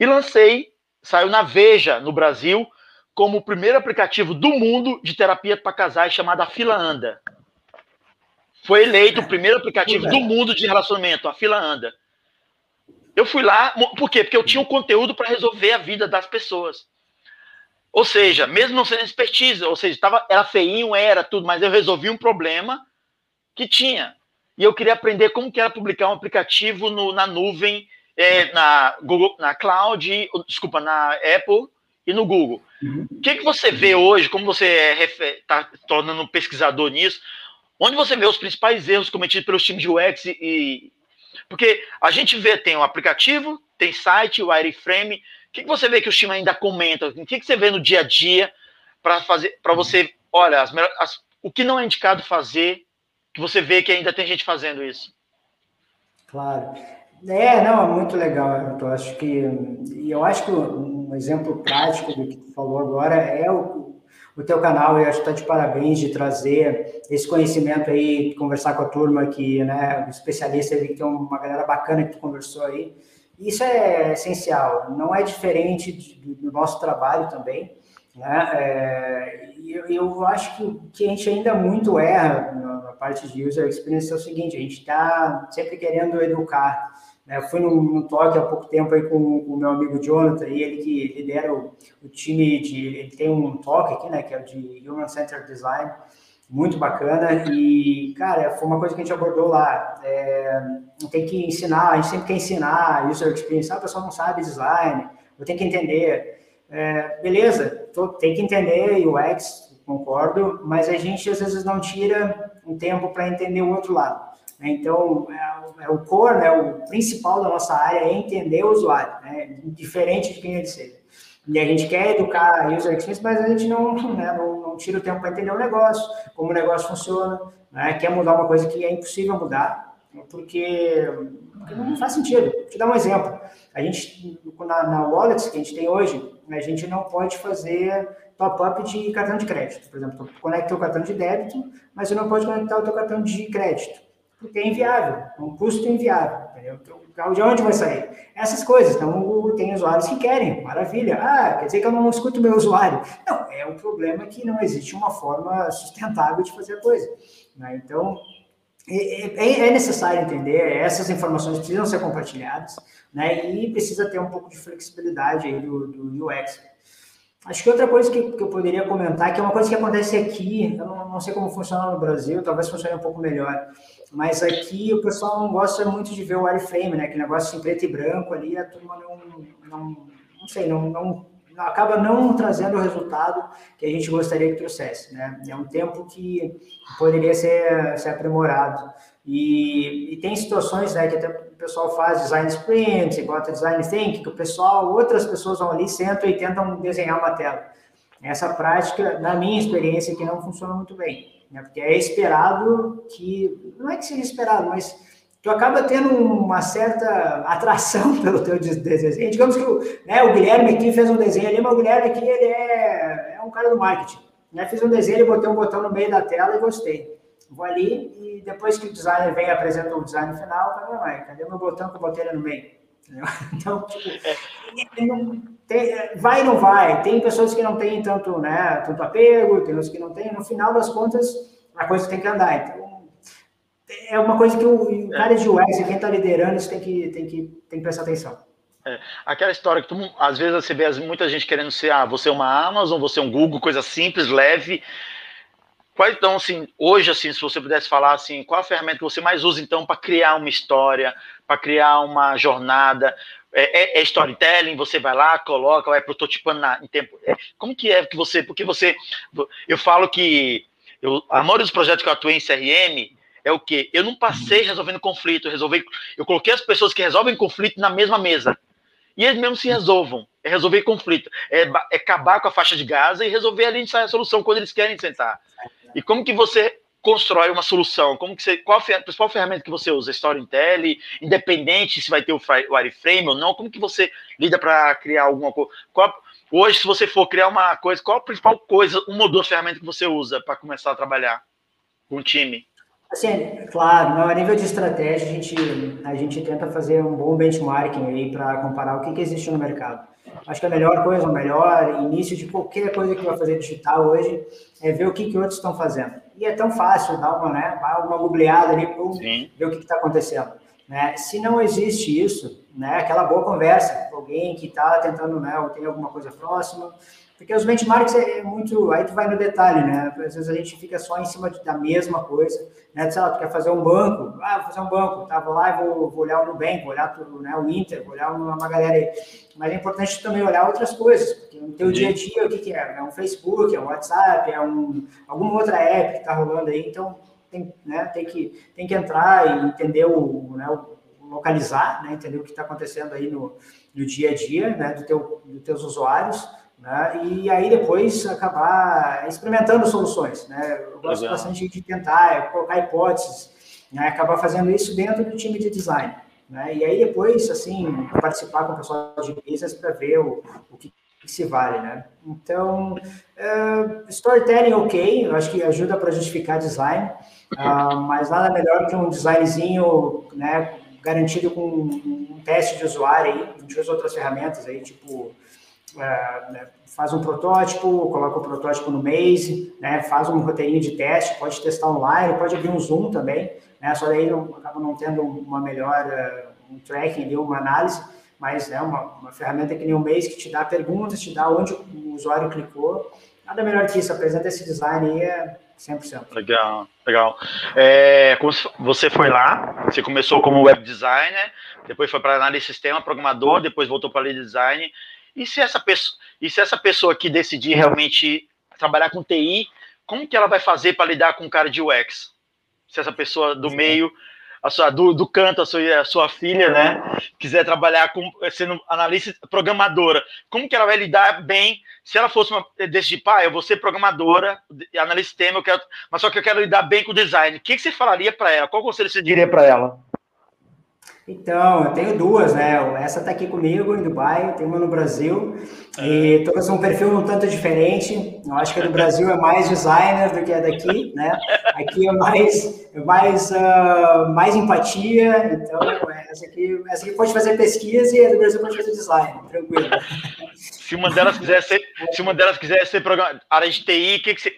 e lancei, saiu na Veja no Brasil, como o primeiro aplicativo do mundo de terapia para casais chamado A Fila Anda. Foi eleito o primeiro aplicativo do mundo de relacionamento, a Fila Anda. Eu fui lá, por quê? Porque eu tinha um conteúdo para resolver a vida das pessoas. Ou seja, mesmo não sendo expertise, ou seja, tava, era feinho, era tudo, mas eu resolvi um problema que tinha. E eu queria aprender como que era publicar um aplicativo no, na nuvem, é, na Google, na Cloud, desculpa, na Apple e no Google. Uhum. O que, que você vê hoje, como você está tornando um pesquisador nisso, onde você vê os principais erros cometidos pelos times de UX e. Porque a gente vê, tem um aplicativo, tem site, o wireframe, que, que você vê que o time ainda comenta? O que, que você vê no dia a dia para fazer, para você, olha, as, as, o que não é indicado fazer, que você vê que ainda tem gente fazendo isso? Claro. É, não, é muito legal. Eu acho que, eu acho que um exemplo prático do que tu falou agora é o, o teu canal. Eu acho que está de parabéns de trazer esse conhecimento aí, conversar com a turma que, né, especialista aí, que tem uma galera bacana que tu conversou aí. Isso é essencial. Não é diferente do nosso trabalho também. Né? É, eu, eu acho que, que a gente ainda muito erra na parte de user experience é o seguinte: a gente está sempre querendo educar. Eu fui num, num toque há pouco tempo aí com, com o meu amigo Jonathan, e ele que lidera o, o time de. Ele tem um toque aqui, né, que é o de Human Centered Design, muito bacana. E, cara, foi uma coisa que a gente abordou lá. É, tem que ensinar, a gente sempre quer ensinar user experience. Ah, o pessoal não sabe design, eu tenho que entender. É, beleza, tô, tem que entender UX, concordo, mas a gente às vezes não tira um tempo para entender o outro lado. Né? Então, é, é, o core, né, o principal da nossa área é entender o usuário, né, diferente de quem ele seja. E a gente quer educar user experience, mas a gente não, né, não, não tira o tempo para entender o negócio, como o negócio funciona, né, quer mudar uma coisa que é impossível mudar, porque, porque não faz sentido. Vou te dar um exemplo. A gente, na, na que a gente tem hoje, a gente não pode fazer top-up de cartão de crédito. Por exemplo, tu conecta o cartão de débito, mas você não pode conectar o teu cartão de crédito, porque é inviável, é um custo inviável. Entendeu? Então, de onde vai sair? Essas coisas. Então, tem usuários que querem, maravilha. Ah, quer dizer que eu não escuto o meu usuário. Não, é o problema que não existe uma forma sustentável de fazer a coisa. Né? Então, é, é, é, necessário entender, essas informações precisam ser compartilhadas, né? E precisa ter um pouco de flexibilidade aí do, do UX. Acho que outra coisa que, que, eu poderia comentar, que é uma coisa que acontece aqui, eu não, não, sei como funciona no Brasil, talvez funcione um pouco melhor, mas aqui o pessoal não gosta muito de ver o wireframe, né? Aquele negócio em preto e branco ali, a turma não, não, não sei, não, não acaba não trazendo o resultado que a gente gostaria que trouxesse, né? É um tempo que poderia ser, ser aprimorado. E, e tem situações, né, que até o pessoal faz design sprint, bota design thinking, que o pessoal, outras pessoas vão ali, sentam e tentam desenhar uma tela. Essa prática, na minha experiência, que não funciona muito bem, né? Porque é esperado que, não é que seja esperado, mas tu acaba tendo uma certa atração [LAUGHS] pelo teu desenho. Digamos que o, né, o Guilherme aqui fez um desenho ali, mas o Guilherme aqui ele é, é um cara do marketing. Né? Fiz um desenho, botei um botão no meio da tela e gostei. Vou ali e depois que o designer vem e apresenta o design final, cadê, meu botão que eu botei no meio? [LAUGHS] Então, tipo, tem, vai e não vai. Tem pessoas que não têm tanto, né, tanto apego, tem outras que não têm. No final das contas, a coisa tem que andar. Então, é uma coisa que o, o é. cara de UX, quem está liderando, isso tem que, tem, que, tem que prestar atenção. É, aquela história que tu, às vezes você vê muita gente querendo ser, ah, você é uma Amazon, você é um Google, coisa simples, leve. Quais então, assim, hoje, assim, se você pudesse falar assim, qual a ferramenta que você mais usa então para criar uma história, para criar uma jornada? É, é, é, storytelling, você vai lá, coloca, vai prototipando na, em tempo. É, como que é que você, porque você, eu falo que eu, a maioria dos projetos que eu atuei em CRM, é o quê? Eu não passei resolvendo conflito, eu resolvi, eu coloquei as pessoas que resolvem conflito na mesma mesa. E eles mesmos se resolvam. É resolver conflito. É, é acabar com a faixa de Gaza e resolver ali a solução quando eles querem sentar. E como que você constrói uma solução? Como que você, qual a principal ferramenta que você usa? Storytelling, independente se vai ter o wireframe ou não? Como que você lida para criar alguma coisa? Hoje, se você for criar uma coisa, qual a principal coisa, uma ou duas ferramentas que você usa para começar a trabalhar com o time? Assim, claro, a nível de estratégia, a gente, a gente tenta fazer um bom benchmarking aí para comparar o que, que existe no mercado. Acho que a melhor coisa, o melhor início de qualquer coisa que vai fazer digital hoje é ver o que, que outros estão fazendo. E é tão fácil dar uma, né, uma googleada ali, pum, ver o que está acontecendo. Né? Se não existe isso, né, aquela boa conversa com alguém que está tentando, né, ou tem alguma coisa próxima, porque os benchmarks é muito. Aí tu vai no detalhe, né? Às vezes a gente fica só em cima da mesma coisa, né? Sei lá, tu quer fazer um banco, ah, vou fazer um banco, tá? Vou lá e vou, vou olhar o Nubank, vou olhar tudo, né? o Inter, vou olhar uma, uma galera aí. Mas é importante também olhar outras coisas, porque no teu dia a dia, o que, que é? É um Facebook, é um WhatsApp, é um, alguma outra app que tá rolando aí, então tem, né, tem, que, tem que entrar e entender o, né, o localizar, né, entender o que está acontecendo aí no, do dia a dia, né, do teu, dos teus usuários, né, e aí depois acabar experimentando soluções, né, eu gosto Legal. bastante de tentar colocar hipóteses, né, acabar fazendo isso dentro do time de design, né, e aí depois, assim, participar com o pessoal de business para ver o, o que que se vale, né? Então, uh, storytelling ok, eu acho que ajuda para justificar design, uh, mas nada melhor que um designzinho, né, garantido com um teste de usuário aí, a gente usa outras ferramentas aí, tipo, faz um protótipo, coloca o protótipo no Maze, né, faz um roteirinho de teste, pode testar online, pode abrir um Zoom também, né, só daí não, acaba não tendo uma melhor, um tracking ali, uma análise, mas é uma, uma ferramenta que nem o Maze que te dá perguntas, te dá onde o usuário clicou. Nada melhor que isso, apresenta esse design aí é 100%. Legal, legal. É, você foi lá, você começou como web designer, depois foi para análise de sistema, programador, depois voltou para lead design. E se essa pessoa, e se essa pessoa que decidir realmente trabalhar com TI, como que ela vai fazer para lidar com o cara de UX? Se essa pessoa do meio a sua, do, do canto, a sua, a sua filha, né, quiser trabalhar com, sendo analista programadora, como que ela vai lidar bem se ela fosse uma, decidir, pai, eu vou ser programadora, analista de sistema, eu quero, mas só que eu quero lidar bem com o design. O que, que você falaria para ela? Qual conselho você diria para ela? Então, eu tenho duas, né? Essa está aqui comigo em Dubai, tem uma no Brasil, e todas um perfil um tanto diferente. Eu acho que a do [LAUGHS] Brasil é mais designer do que a daqui, né? Aqui é mais, mais, uh, mais empatia. Então, essa aqui, essa aqui pode fazer pesquisa e a do Brasil pode fazer design, tranquilo. [LAUGHS] Se uma delas quiser ser, se uma delas quiser ser programa, área de TI, que, que você,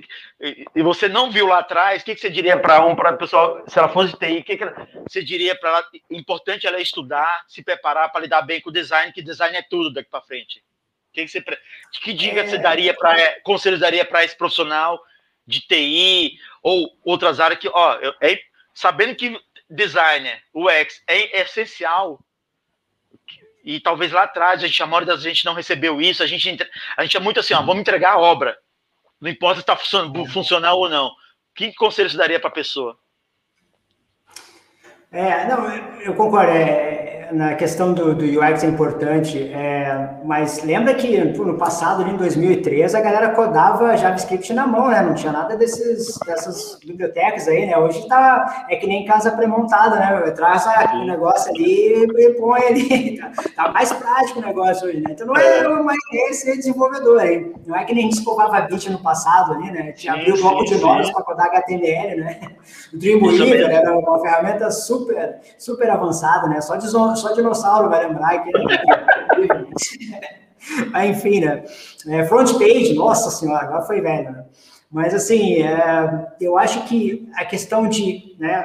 e você não viu lá atrás, o que, que você diria para um, para pessoal, se ela fosse de TI, o que, que você diria para ela? Importante ela estudar, se preparar para lidar bem com o design, que design é tudo daqui para frente. Que, que, você, que dica é... você daria para, conselhos daria para esse profissional de TI ou outras áreas que, ó, é, sabendo que designer, UX é essencial e talvez lá atrás a gente, a maioria das gente não recebeu isso, a gente, a gente é muito assim, ó, vamos entregar a obra, não importa se está funcionando, ou não. Que conselho você daria para a pessoa? É, não, eu concordo. É, na questão do, do UX é importante, é, mas lembra que no passado, em 2003, a galera codava JavaScript na mão, né? Não tinha nada desses, dessas bibliotecas aí, né? Hoje tá, é que nem casa pré-montada, né? Traz o negócio ali e põe ali. [LAUGHS] Tá, tá, mais prático o negócio hoje, né? Então não é mais é ser desenvolvedor aí. Não é que nem a gente escovava bit no passado ali, né? Tinha abriu [LAUGHS] o bloco de notas para codar HTML, né? O Dreamweaver era uma ferramenta super, super avançada, né? Só de só dinossauro vai lembrar que enfim, né? É, front page, nossa senhora, agora foi velho, né? Mas assim, é, eu acho que a questão de, né,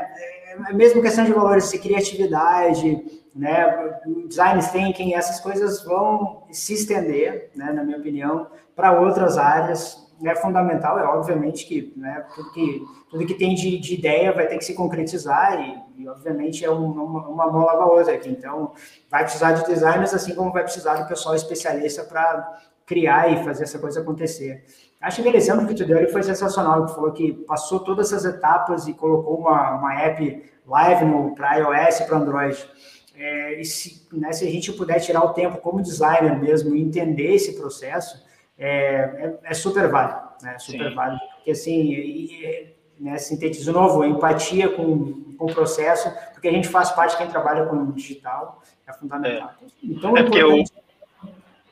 é, mesmo questão de valores de criatividade, né, design thinking, essas coisas vão se estender, né, na minha opinião, para outras áreas, é fundamental, é obviamente que, né, tudo que, tudo que tem de, de ideia vai ter que se concretizar e, e obviamente, é um, uma, uma mão lava a outra aqui. Então, vai precisar de designers, assim como vai precisar de pessoal especialista para criar e fazer essa coisa acontecer. Acho que aquele exemplo que tu deu ele foi sensacional, que falou que passou todas essas etapas e colocou uma, uma app live para iOS e para Android. É, e se, né, se a gente puder tirar o tempo como designer mesmo e entender esse processo, é, é, é super válido, né? Super Sim. válido, porque assim, e, né, sintetizo de novo, empatia com, com o processo, porque a gente faz parte, quem trabalha com digital, é fundamental. É. Então, é, porque o,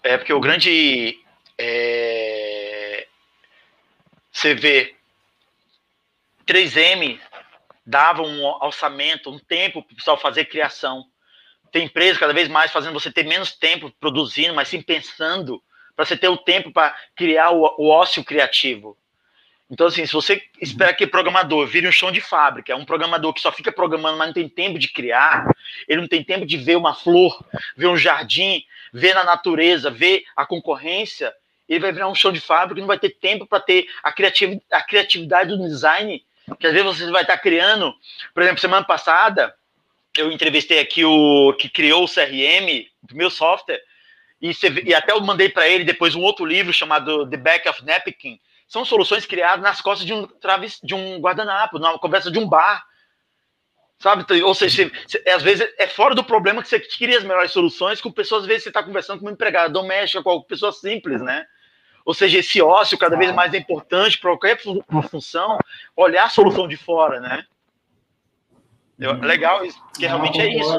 é porque o grande. É, você vê 3M dava um orçamento, um tempo para o pessoal fazer criação. Tem empresas cada vez mais fazendo você ter menos tempo produzindo, mas sim pensando para você ter o tempo para criar o, o, ócio criativo. Então, assim, se você espera que programador vire um chão de fábrica, um programador que só fica programando, mas não tem tempo de criar, ele não tem tempo de ver uma flor, ver um jardim, ver na natureza, ver a concorrência, ele vai virar um chão de fábrica e não vai ter tempo para ter a, criativ a criatividade do design, que às vezes você vai estar criando. Por exemplo, semana passada, eu entrevistei aqui o que criou o CRM, o meu software, e, e até eu mandei para ele depois um outro livro chamado The Back of Napkin. São soluções criadas nas costas de um, traves, de um guardanapo, numa conversa de um bar. Sabe? Ou seja, você, às vezes é fora do problema que você queria as melhores soluções, com pessoas, às vezes você está conversando com uma empregada doméstica, com uma pessoa simples, né? Ou seja, esse ócio cada vez mais é importante para qualquer função, olhar a solução de fora, né? Uhum. Legal, porque realmente é isso.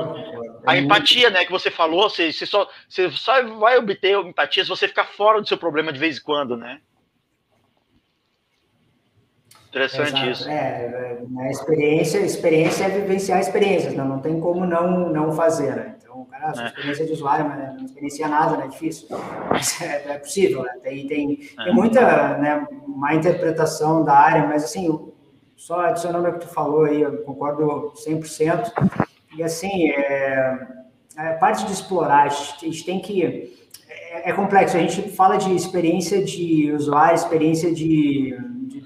A empatia, né, que você falou, você, você, só, você só vai obter empatia se você ficar fora do seu problema de vez em quando, né? Interessante Exato. isso. É, a é, experiência, experiência é vivenciar experiências, né? não tem como não, não fazer, né? Então, cara, a é. experiência de usuário, não experiencia nada, né? É difícil. Mas é, é possível, né? Tem, tem, é. tem muita né, má interpretação da área, mas assim, só adicionando o que tu falou aí, eu concordo 100%. E assim, é, é parte de explorar, a gente, tem que. É, é, complexo, a gente fala de experiência de usuário, experiência de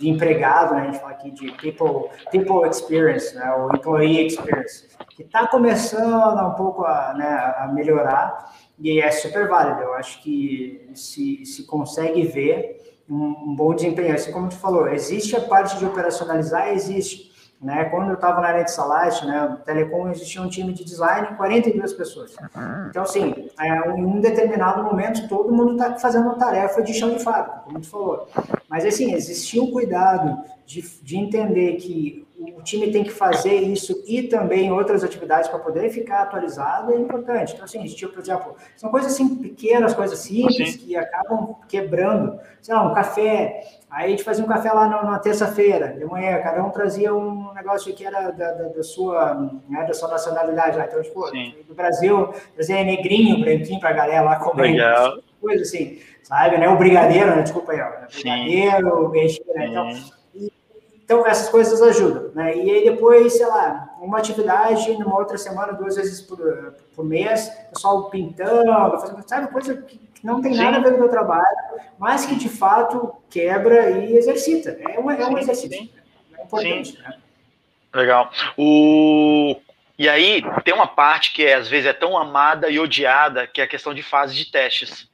de empregado, né? a gente fala aqui de people, people experience, né? ou employee experience, que está começando um pouco a, né, a melhorar e é super válido. Eu acho que se, se consegue ver um, bom desempenho, assim como tu falou, existe a parte de operacionalizar, existe. Né? Quando eu estava na área de Salate, né, Telecom, existia um time de design 42 pessoas. Então, assim, é, em um determinado momento, todo mundo está fazendo uma tarefa de chão de fábrica, como tu falou. Mas, assim, existia um cuidado de, de entender que o time tem que fazer isso e também outras atividades para poder ficar atualizado é importante. Então, assim, tipo, por exemplo, são coisas assim pequenas, coisas simples Sim. que acabam quebrando. Sei lá, um café. Aí a gente fazia um café lá na, na terça-feira, de manhã, cada um trazia um negócio que era da, da, da sua, né, da sua nacionalidade lá. Então, tipo, Sim. do Brasil, trazia negrinho, branquinho para a galera lá comer. Legal. Coisa assim, sabe? Né? O brigadeiro, né? Desculpa aí, ó. Brigadeiro, beijinho, né? Então, então, essas coisas ajudam, né? E aí depois, sei lá, uma atividade, numa outra semana, duas vezes por, por mês, pessoal pintando, fazendo, sabe, coisa que não tem nada a ver com o meu trabalho, mas que de fato quebra e exercita. É um, é um exercício. É importante, Sim. né? Legal. O... E aí, tem uma parte que é, às vezes é tão amada e odiada, que é a questão de fase de testes.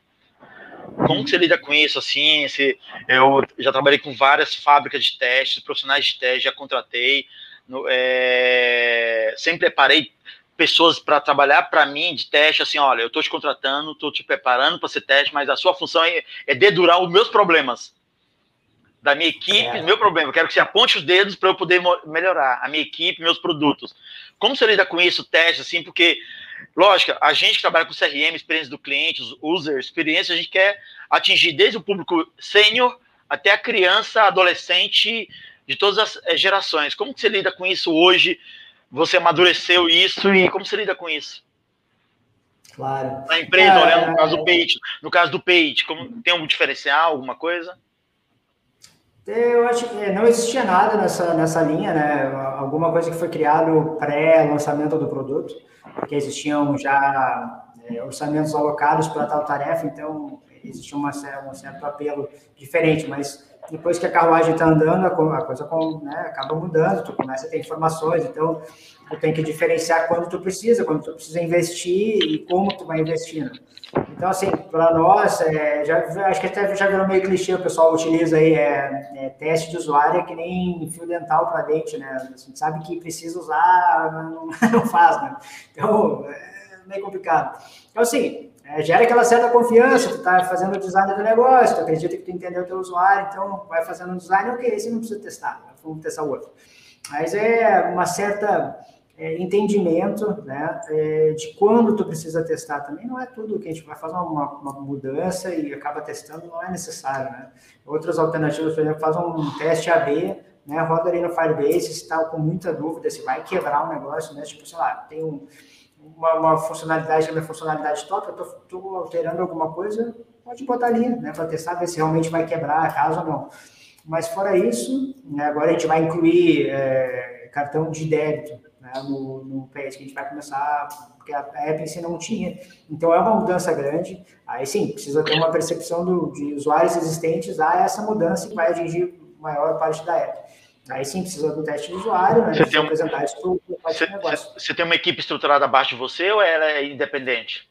Como que você lida com isso, assim? Se, eu já trabalhei com várias fábricas de testes, profissionais de teste, já contratei, no, é, sempre preparei pessoas para trabalhar para mim de teste, assim, olha, eu estou te contratando, estou te preparando para ser teste, mas a sua função é, é dedurar os meus problemas da minha equipe, é. meu problema. Eu quero que você aponte os dedos para eu poder melhorar a minha equipe, meus produtos. Como você lida com isso, teste, assim, porque Lógico, a gente que trabalha com CRM, experiência do cliente, os user, experiência, a gente quer atingir desde o público sênior até a criança, adolescente, de todas as eh, gerações. Como que você lida com isso hoje? Você amadureceu isso e como você lida com isso? Claro. Na empresa, é, olhando no caso do Page, no caso do Page, como tem um diferencial, alguma coisa? Eu acho que é, não existia nada nessa, nessa linha, né? Alguma coisa que foi criado pré-lançamento do produto porque existiam já é, orçamentos alocados para tal tarefa, então existia uma, um certo apelo diferente, mas depois que a carruagem está andando, a coisa né, acaba mudando, tu começa a ter informações, então tu tem que diferenciar quando tu precisa, quando tu precisa investir e como tu vai investindo. Então, assim, para nós, é, já, acho que até já virou meio clichê, o pessoal utiliza aí é, é teste de usuário é que nem fio dental para dente, né? A gente sabe que precisa usar, não, [LAUGHS] não faz, né? Então, é meio complicado. Então, assim, é, gera aquela certa confiança, tu está fazendo o design do negócio, tu acredita que tu entendeu o teu usuário, então vai fazendo o design, ok, esse não precisa testar, vamos testar o outro. Mas é uma certa é, entendimento né, é, de quando tu precisa testar também. Não é tudo que a gente vai fazer uma, uma, mudança e acaba testando, não é necessário. Né? Outras alternativas, por exemplo, faz um teste AB, né, roda ali no Firebase, se está com muita dúvida se vai quebrar o negócio, né? tipo, sei lá, tem um uma, uma funcionalidade que é minha funcionalidade top, eu estou alterando alguma coisa, pode botar ali, né, para testar, ver se realmente vai quebrar a casa ou não. Mas fora isso, né, agora a gente vai incluir é, cartão de débito né, no, no PET, que a gente vai começar, porque a app em si não tinha. Então é uma mudança grande. Aí sim, precisa ter uma percepção do, de usuários existentes a essa mudança que vai atingir maior parte da app. Aí sim precisa do teste de usuário, né? Você tem, apresentar isso para o negócio. Você tem uma equipe estruturada abaixo de você ou ela é independente?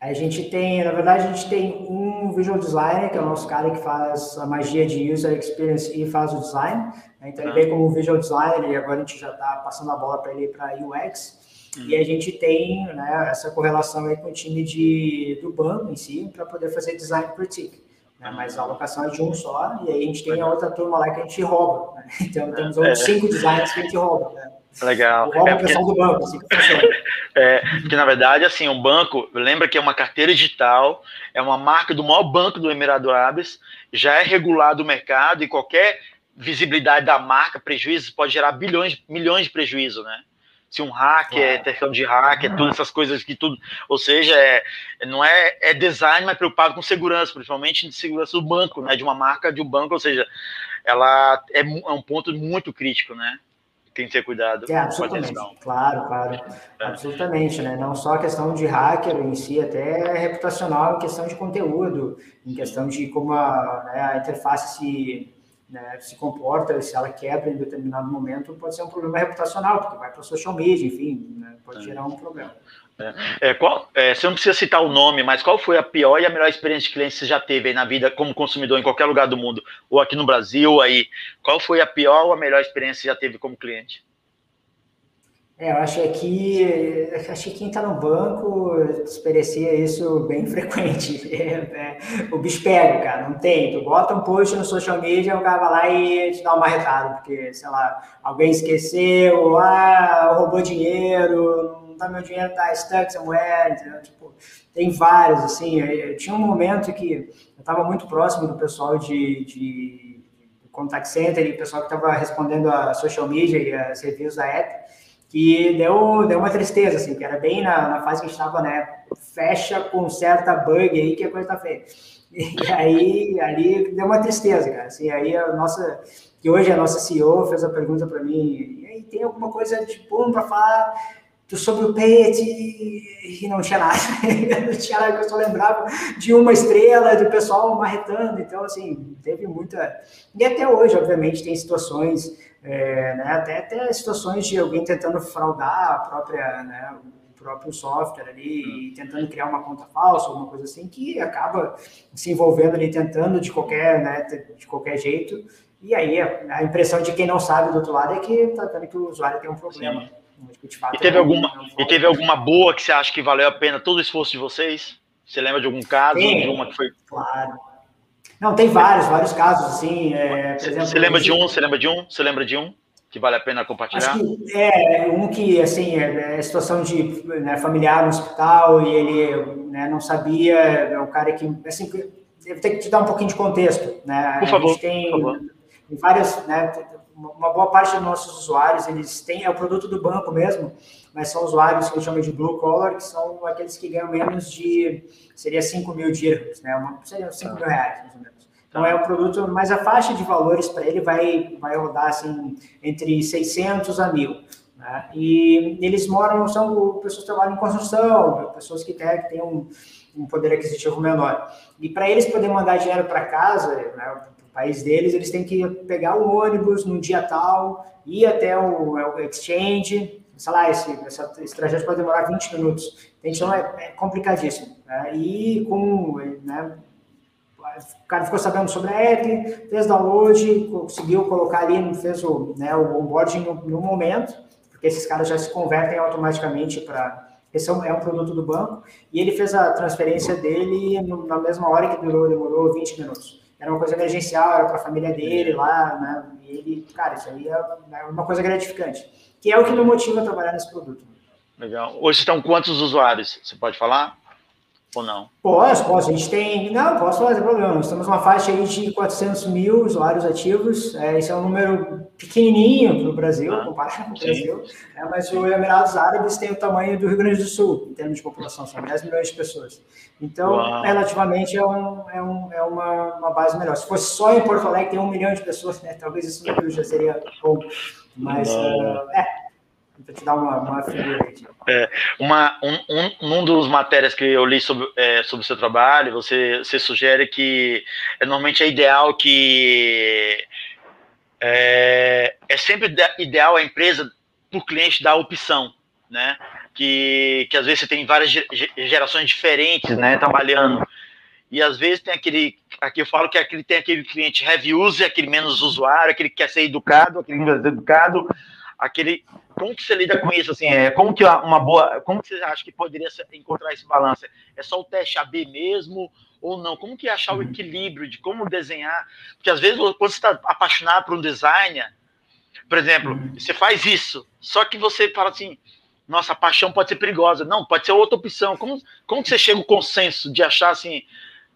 A gente tem, na verdade, a gente tem um visual designer, que é o nosso cara que faz a magia de user experience e faz o design. Né? Então, ele veio como visual designer e agora a gente já está passando a bola para ele para UX. Uhum. E a gente tem né, essa correlação aí com o time de, do banco em si, para poder fazer design critique. Né? Mas a alocação é de um só, e aí a gente tem a outra turma lá que a gente rouba. Né? [LAUGHS] Então, temos outros é. cinco designers que a gente rouba. Né? Legal. Rouba é porque... o do banco, assim que funciona. [LAUGHS] É, porque na verdade, assim, um banco, lembra que é uma carteira digital, é uma marca do maior banco do Emirado Árabes, já é regulado o mercado e qualquer visibilidade da marca, prejuízos, pode gerar bilhões, milhões de prejuízo, né? Se um hacker, é questão de hacker, todas essas coisas que tudo, ou seja, é, não é, é design, mas preocupado com segurança, principalmente de segurança do banco, né? De uma marca de um banco, ou seja, ela é, é um ponto muito crítico, né? tem que ter cuidado. É, absolutamente. Claro, claro. É. Absolutamente, né? Não só a questão de hacker em si, até reputacional em questão de conteúdo, em questão de como a, né, a interface se, né, se comporta, se ela quebra em determinado momento, pode ser um problema reputacional, porque vai para o social media, enfim, né, pode é. gerar um problema. É, qual, é, você não precisa citar o nome, mas qual foi a pior e a melhor experiência de cliente que você já teve aí na vida como consumidor em qualquer lugar do mundo, ou aqui no Brasil, aí? Qual foi a pior ou a melhor experiência que você já teve como cliente? É, eu acho que acho que quem está no banco experiencia isso bem [LAUGHS] frequente. É, é, o bicho pega, cara, não tem. Tu bota um post no social media, o cara vai lá e te dá uma retada, porque, sei lá, alguém esqueceu, ah, roubou dinheiro, tá, meu dinheiro tá stuck somewhere, entendeu? Tipo, tem vários, assim, eu, tinha um momento que eu estava muito próximo do pessoal de, de contact center e o pessoal que estava respondendo a social media e a serviços da app, que deu, deu uma tristeza, assim, que era bem na, na fase que a gente estava, né, fecha, conserta bug aí que a coisa tá feia. [LAUGHS] E aí, ali deu uma tristeza, cara, assim, aí a nossa, que hoje a nossa CEO fez a pergunta para mim, e aí, tem alguma coisa de bom para falar sobre o Pet e não tinha nada. [LAUGHS] não tinha nada que eu só lembrava de uma estrela, do pessoal marretando. Então, assim, teve muita. E até hoje, obviamente, tem situações, é, né, até, até situações de alguém tentando fraudar a própria. Né, o próprio software ali e tentando criar uma conta falsa, alguma coisa assim, que acaba se envolvendo ali, tentando de qualquer, né, de qualquer jeito. E aí a impressão de quem não sabe do outro lado é que está vendo que o usuário tem um problema. Sim. E teve, alguma, e teve alguma boa que você acha que valeu a pena todo o esforço de vocês? Você lembra de algum caso, tem, de uma que foi. Claro. Não, tem vários, vários casos, assim. É, você, exemplo, você lembra de um? Você lembra de um? Você lembra de um que vale a pena compartilhar? É um que, assim, é, é situação de né, familiar no hospital e ele né, não sabia, é um cara que, assim, eu tenho que te dar um pouquinho de contexto, né? Por favor, a gente tem favor. várias, né, uma boa parte dos nossos usuários, eles têm, é o produto do banco mesmo, mas são usuários que gente chama de blue collar, que são aqueles que ganham menos de, seria 5 mil dirhams, né? Uma, seria 5 mil reais, mais ou menos. Então é um produto, mas a faixa de valores para ele vai, vai rodar assim, entre 600 a 1000. Né? E eles moram, são pessoas que trabalham em construção, pessoas que têm, que têm um, um poder aquisitivo menor. E para eles poderem mandar dinheiro para casa, né, país deles, eles têm que pegar o ônibus no dia tal, ir até o, o exchange, sei lá, esse, esse trajeto pode demorar 20 minutos. Então é, é complicadíssimo. Né? E com, né, o cara ficou sabendo sobre a app, fez download, conseguiu colocar ali, fez o, né, o onboarding no, no momento, porque esses caras já se convertem automaticamente para esse é um, é um, produto do banco, e ele fez a transferência dele no, na mesma hora que demorou, demorou 20 minutos era uma coisa emergencial, era para a família dele lá, né? E ele, cara, isso aí é, é uma coisa gratificante, que é o que me motiva a trabalhar nesse produto. Legal. Hoje estão quantos usuários? Você pode falar? Ou não? Posso, posso. A gente tem. Não, posso fazer problema. Nós temos uma faixa aí de 400 mil usuários ativos. É, esse é um número pequenininho para o Brasil, ah, comparado com o Brasil. É, mas o Emirados Árabes tem o tamanho do Rio Grande do Sul, em termos de população, são 10 milhões de pessoas. Então, Uau. relativamente, é, um, é, um, é uma, uma, base melhor. Se fosse só em Porto Alegre, tem um milhão de pessoas, né? talvez isso já seria bom. Mas, uh, é, para te dar uma, uma figura. É, uma, um, um, um dos matérias que eu li sobre, é, sobre o seu trabalho, você, você sugere que é, normalmente é ideal que é, é sempre ideal a empresa para o cliente dar a opção, né? que, que às vezes você tem várias gerações diferentes, né, trabalhando. E às vezes tem aquele, aqui eu falo que aquele, tem aquele cliente heavy user, aquele menos usuário, aquele que quer ser educado, aquele que é educado, aquele como que você lida com isso assim? É como que uma boa como que você acha que poderia encontrar esse balanço? É só o teste AB mesmo ou não? Como que é achar o equilíbrio de como desenhar? Porque às vezes quando você está apaixonado por um designer por exemplo você faz isso só que você fala assim nossa a paixão pode ser perigosa. Não pode ser outra opção. Como como que você chega ao consenso de achar assim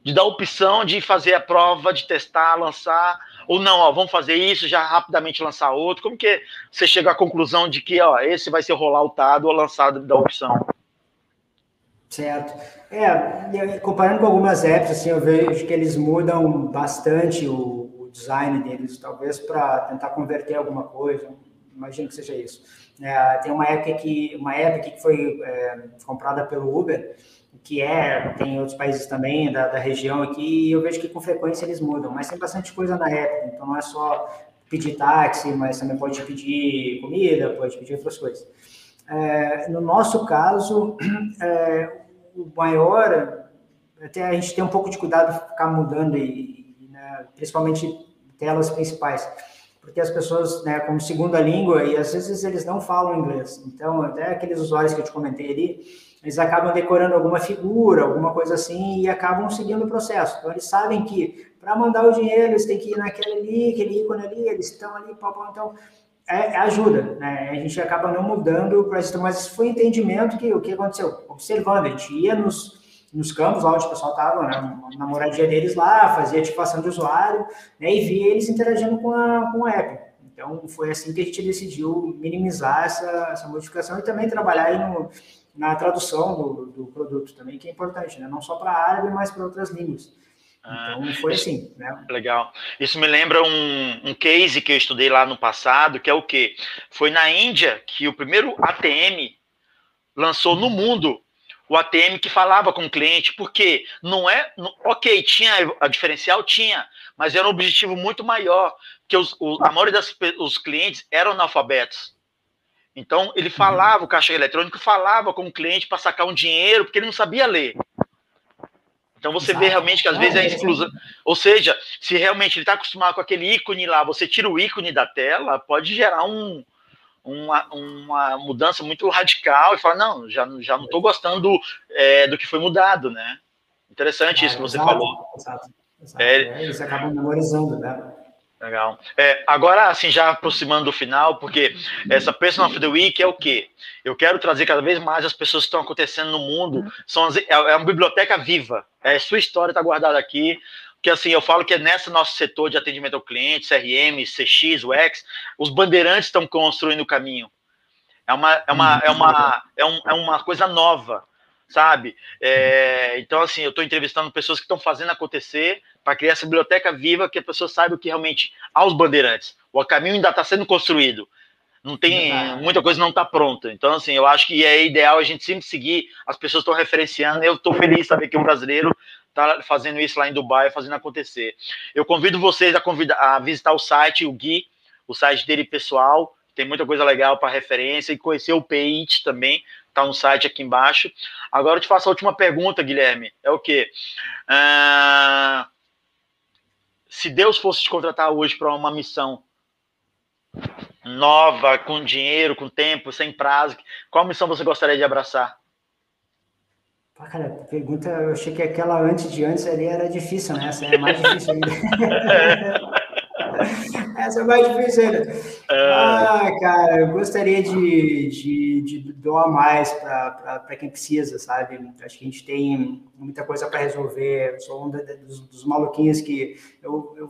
de dar opção de fazer a prova, de testar, lançar, ou não, ó, vamos fazer isso, já rapidamente lançar outro. Como que você chega à conclusão de que ó, esse vai ser rolloutado ou lançado da opção? Certo. É, comparando com algumas apps, assim, eu vejo que eles mudam bastante o, o design deles, talvez para tentar converter alguma coisa. Imagino que seja isso. É, tem uma app que uma app que foi é, comprada pelo Uber que é, tem outros países também da, da região aqui, e eu vejo que com frequência eles mudam, mas tem bastante coisa na época, então não é só pedir táxi, mas também pode pedir comida, pode pedir outras coisas. É, no nosso caso, [CLEARS THROAT] é, o maior, até a gente tem um pouco de cuidado de ficar mudando, e, e né, principalmente telas principais, porque as pessoas, né, como segunda língua, e às vezes eles não falam inglês, então até aqueles usuários que eu te comentei ali, eles acabam decorando alguma figura, alguma coisa assim, e acabam seguindo o processo. Então, eles sabem que para mandar o dinheiro, eles têm que ir naquele ali, aquele ícone ali, eles estão ali, pá, pá, então é, é, ajuda, né? A gente acaba não mudando para isso, mas foi entendimento que o que aconteceu, observando, a gente ia nos, nos campos lá onde o pessoal estava, né, na moradia deles lá, fazia ativação de usuário, né, e via eles interagindo com a, com a app. Então, foi assim que a gente decidiu minimizar essa, essa modificação e também trabalhar aí no, na tradução do, do produto também, que é importante, né? Não só para árabe, mas para outras línguas. Ah, então, foi assim, né? Legal. Isso me lembra um, um case que eu estudei lá no passado, que é o quê? Foi na Índia que o primeiro ATM lançou no mundo o ATM que falava com o cliente, porque não é, ok, tinha a diferencial, tinha, mas era um objetivo muito maior, que os, o, a maioria dos clientes eram analfabetos. Então, ele falava, o caixa eletrônico falava com o cliente para sacar um dinheiro, porque ele não sabia ler. Então, você Exato. vê realmente que às vezes é a exclusão. Ou seja, se realmente ele está acostumado com aquele ícone lá, você tira o ícone da tela, pode gerar um, uma, uma mudança muito radical e fala: não, já, já não estou gostando é, do que foi mudado, né? Interessante ah, isso que você exato, falou. Exato, exato. É, é, eles acabam memorizando, né? Legal. É, agora, assim, já aproximando do final, porque essa Person of the Week é o quê? Eu quero trazer cada vez mais as pessoas que estão acontecendo no mundo. São as, é, é uma biblioteca viva. É, sua história está guardada aqui. Porque, assim, eu falo que é nesse nosso setor de atendimento ao cliente, CRM, CX, UX, os bandeirantes estão construindo o caminho. É uma, é uma, é uma, é, um, é uma coisa nova sabe? É, então, assim, eu estou entrevistando pessoas que estão fazendo acontecer para criar essa biblioteca viva que a pessoa saiba que realmente há os bandeirantes. O caminho ainda está sendo construído. Não tem muita coisa não está pronta. Então, assim, eu acho que é ideal a gente sempre seguir. As pessoas estão referenciando. Eu estou feliz de saber que um brasileiro está fazendo isso lá em Dubai, fazendo acontecer. Eu convido vocês a, a visitar o site, o Gui, o site dele pessoal. Tem muita coisa legal para referência e conhecer o PIT também, Está no site aqui embaixo. Agora eu te faço a última pergunta, Guilherme. É o quê? Ah, se Deus fosse te contratar hoje para uma missão nova, com dinheiro, com tempo, sem prazo, qual missão você gostaria de abraçar? Ah, cara, pergunta, eu achei que aquela antes de antes ali era difícil, né? Essa é mais difícil ainda. [LAUGHS] Essa é mais difícil ainda. É. Ah, cara, eu gostaria de, de, de doar mais para quem precisa, sabe? Acho que a gente tem muita coisa para resolver. Eu sou um dos, dos maluquinhos que eu, eu,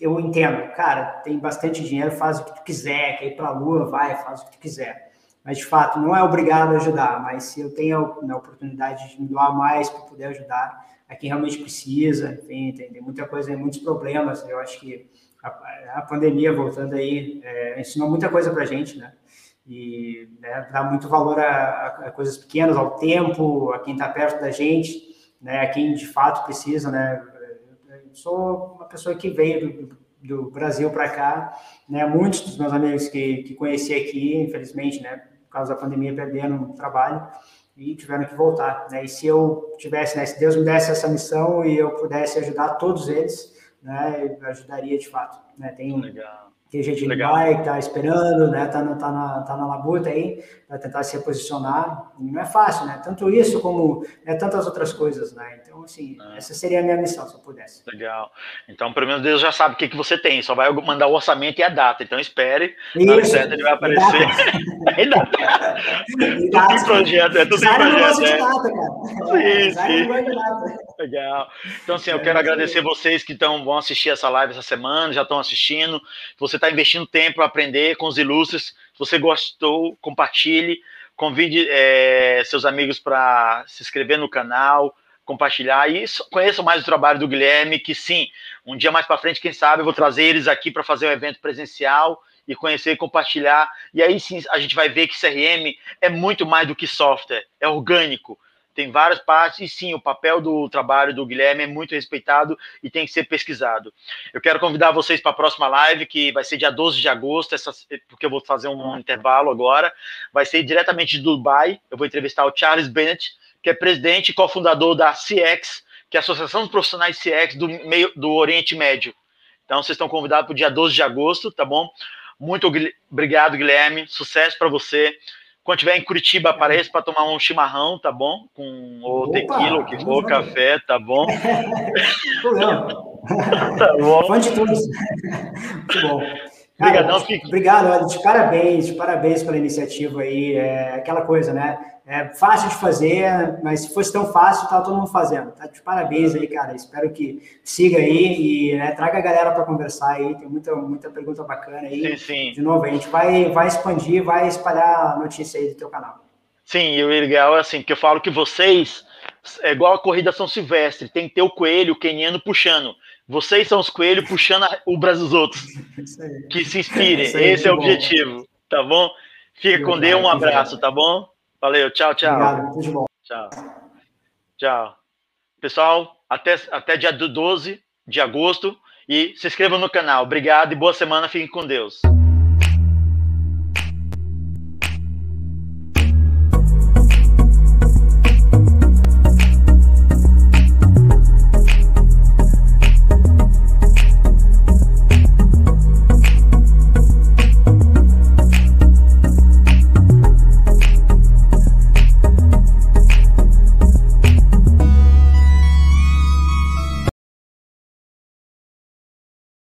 eu entendo. Cara, tem bastante dinheiro, faz o que tu quiser. Quer ir para a lua, vai, faz o que tu quiser. Mas, de fato, não é obrigado a ajudar. Mas se eu tenho a oportunidade de me doar mais para poder ajudar a quem realmente precisa, enfim, tem, tem muita coisa, muitos problemas. Eu acho que a, a pandemia voltando aí é, ensinou muita coisa para a gente, né? E né, dá muito valor a, a, coisas pequenas, ao tempo, a quem está perto da gente, né? A quem de fato precisa, né? Eu sou uma pessoa que veio do, do Brasil para cá, né? Muitos dos meus amigos que, que conheci aqui, infelizmente, né? Por causa da pandemia, perderam trabalho e tiveram que voltar. Né? E se eu tivesse, né, se Deus me desse essa missão e eu pudesse ajudar todos eles, né, eu ajudaria de fato. Né? Tem, Legal. Tem gente que vai, que está esperando, né, tá, na, tá, na, tá na labuta aí, para tentar se reposicionar. E não é fácil, né? Tanto isso como né, tantas outras coisas, né? Então, assim, é. essa seria a minha missão, se eu pudesse. Legal. Então, pelo menos Deus já sabe o que, que você tem, só vai mandar o orçamento e a data. Então, espere, na hora certa ele vai aparecer. E data. [LAUGHS] tudo em projeto, é tudo em projeto. É. Data, cara. Sim, sim. Legal. Então, assim, eu quero agradecer vocês que tão, vão assistir essa live essa semana, já estão assistindo. Você está investindo tempo para aprender com os ilustres. Se você gostou, compartilhe. Convide é, seus amigos para se inscrever no canal, compartilhar e conheçam mais o trabalho do Guilherme, que sim, um dia mais para frente, quem sabe, eu vou trazer eles aqui para fazer um evento presencial e conhecer e compartilhar. E aí sim a gente vai ver que CRM é muito mais do que software, é orgânico tem várias partes, e sim, o papel do trabalho do Guilherme é muito respeitado e tem que ser pesquisado. Eu quero convidar vocês para a próxima live, que vai ser dia 12 de agosto, essa, porque eu vou fazer um intervalo agora. Vai ser diretamente de Dubai. Eu vou entrevistar o Charles Bennett, que é presidente e cofundador da CX, que é a Associação dos Profissionais CX do, meio, do Oriente Médio. Então, vocês estão convidados para o dia 12 de agosto, tá bom? Muito obrigado, Guilherme. Sucesso para você. Quando tiver em Curitiba, apareça para tomar um chimarrão, tá bom? Com o tequila, o que for, café, tá bom? [LAUGHS] tá bom. Fã de todos. Muito bom. Obrigadão, Fico. Obrigado, olha, de parabéns, de parabéns pela iniciativa aí. É aquela coisa, né? É fácil de fazer, mas se fosse tão fácil, tá todo mundo fazendo. Tá de parabéns aí, cara. Espero que siga aí e né, traga a galera para conversar aí. Tem muita, muita pergunta bacana aí. Sim, sim. De novo, a gente vai, vai expandir, vai espalhar a notícia aí do teu canal. Sim, e o legal é assim, que eu falo que vocês, é igual a corrida São Silvestre, tem que ter o coelho, o queniano puxando. Vocês são os coelhos puxando o braço dos outros. [LAUGHS] Que se inspirem. Esse é o bom. objetivo, tá bom? Fica com Deus, um abraço, tá bom? Valeu, tchau, tchau. Obrigado, tudo bom. Tchau. Tchau. Pessoal, até, até dia 12 de agosto. E se inscrevam no canal. Obrigado e boa semana. Fiquem com Deus.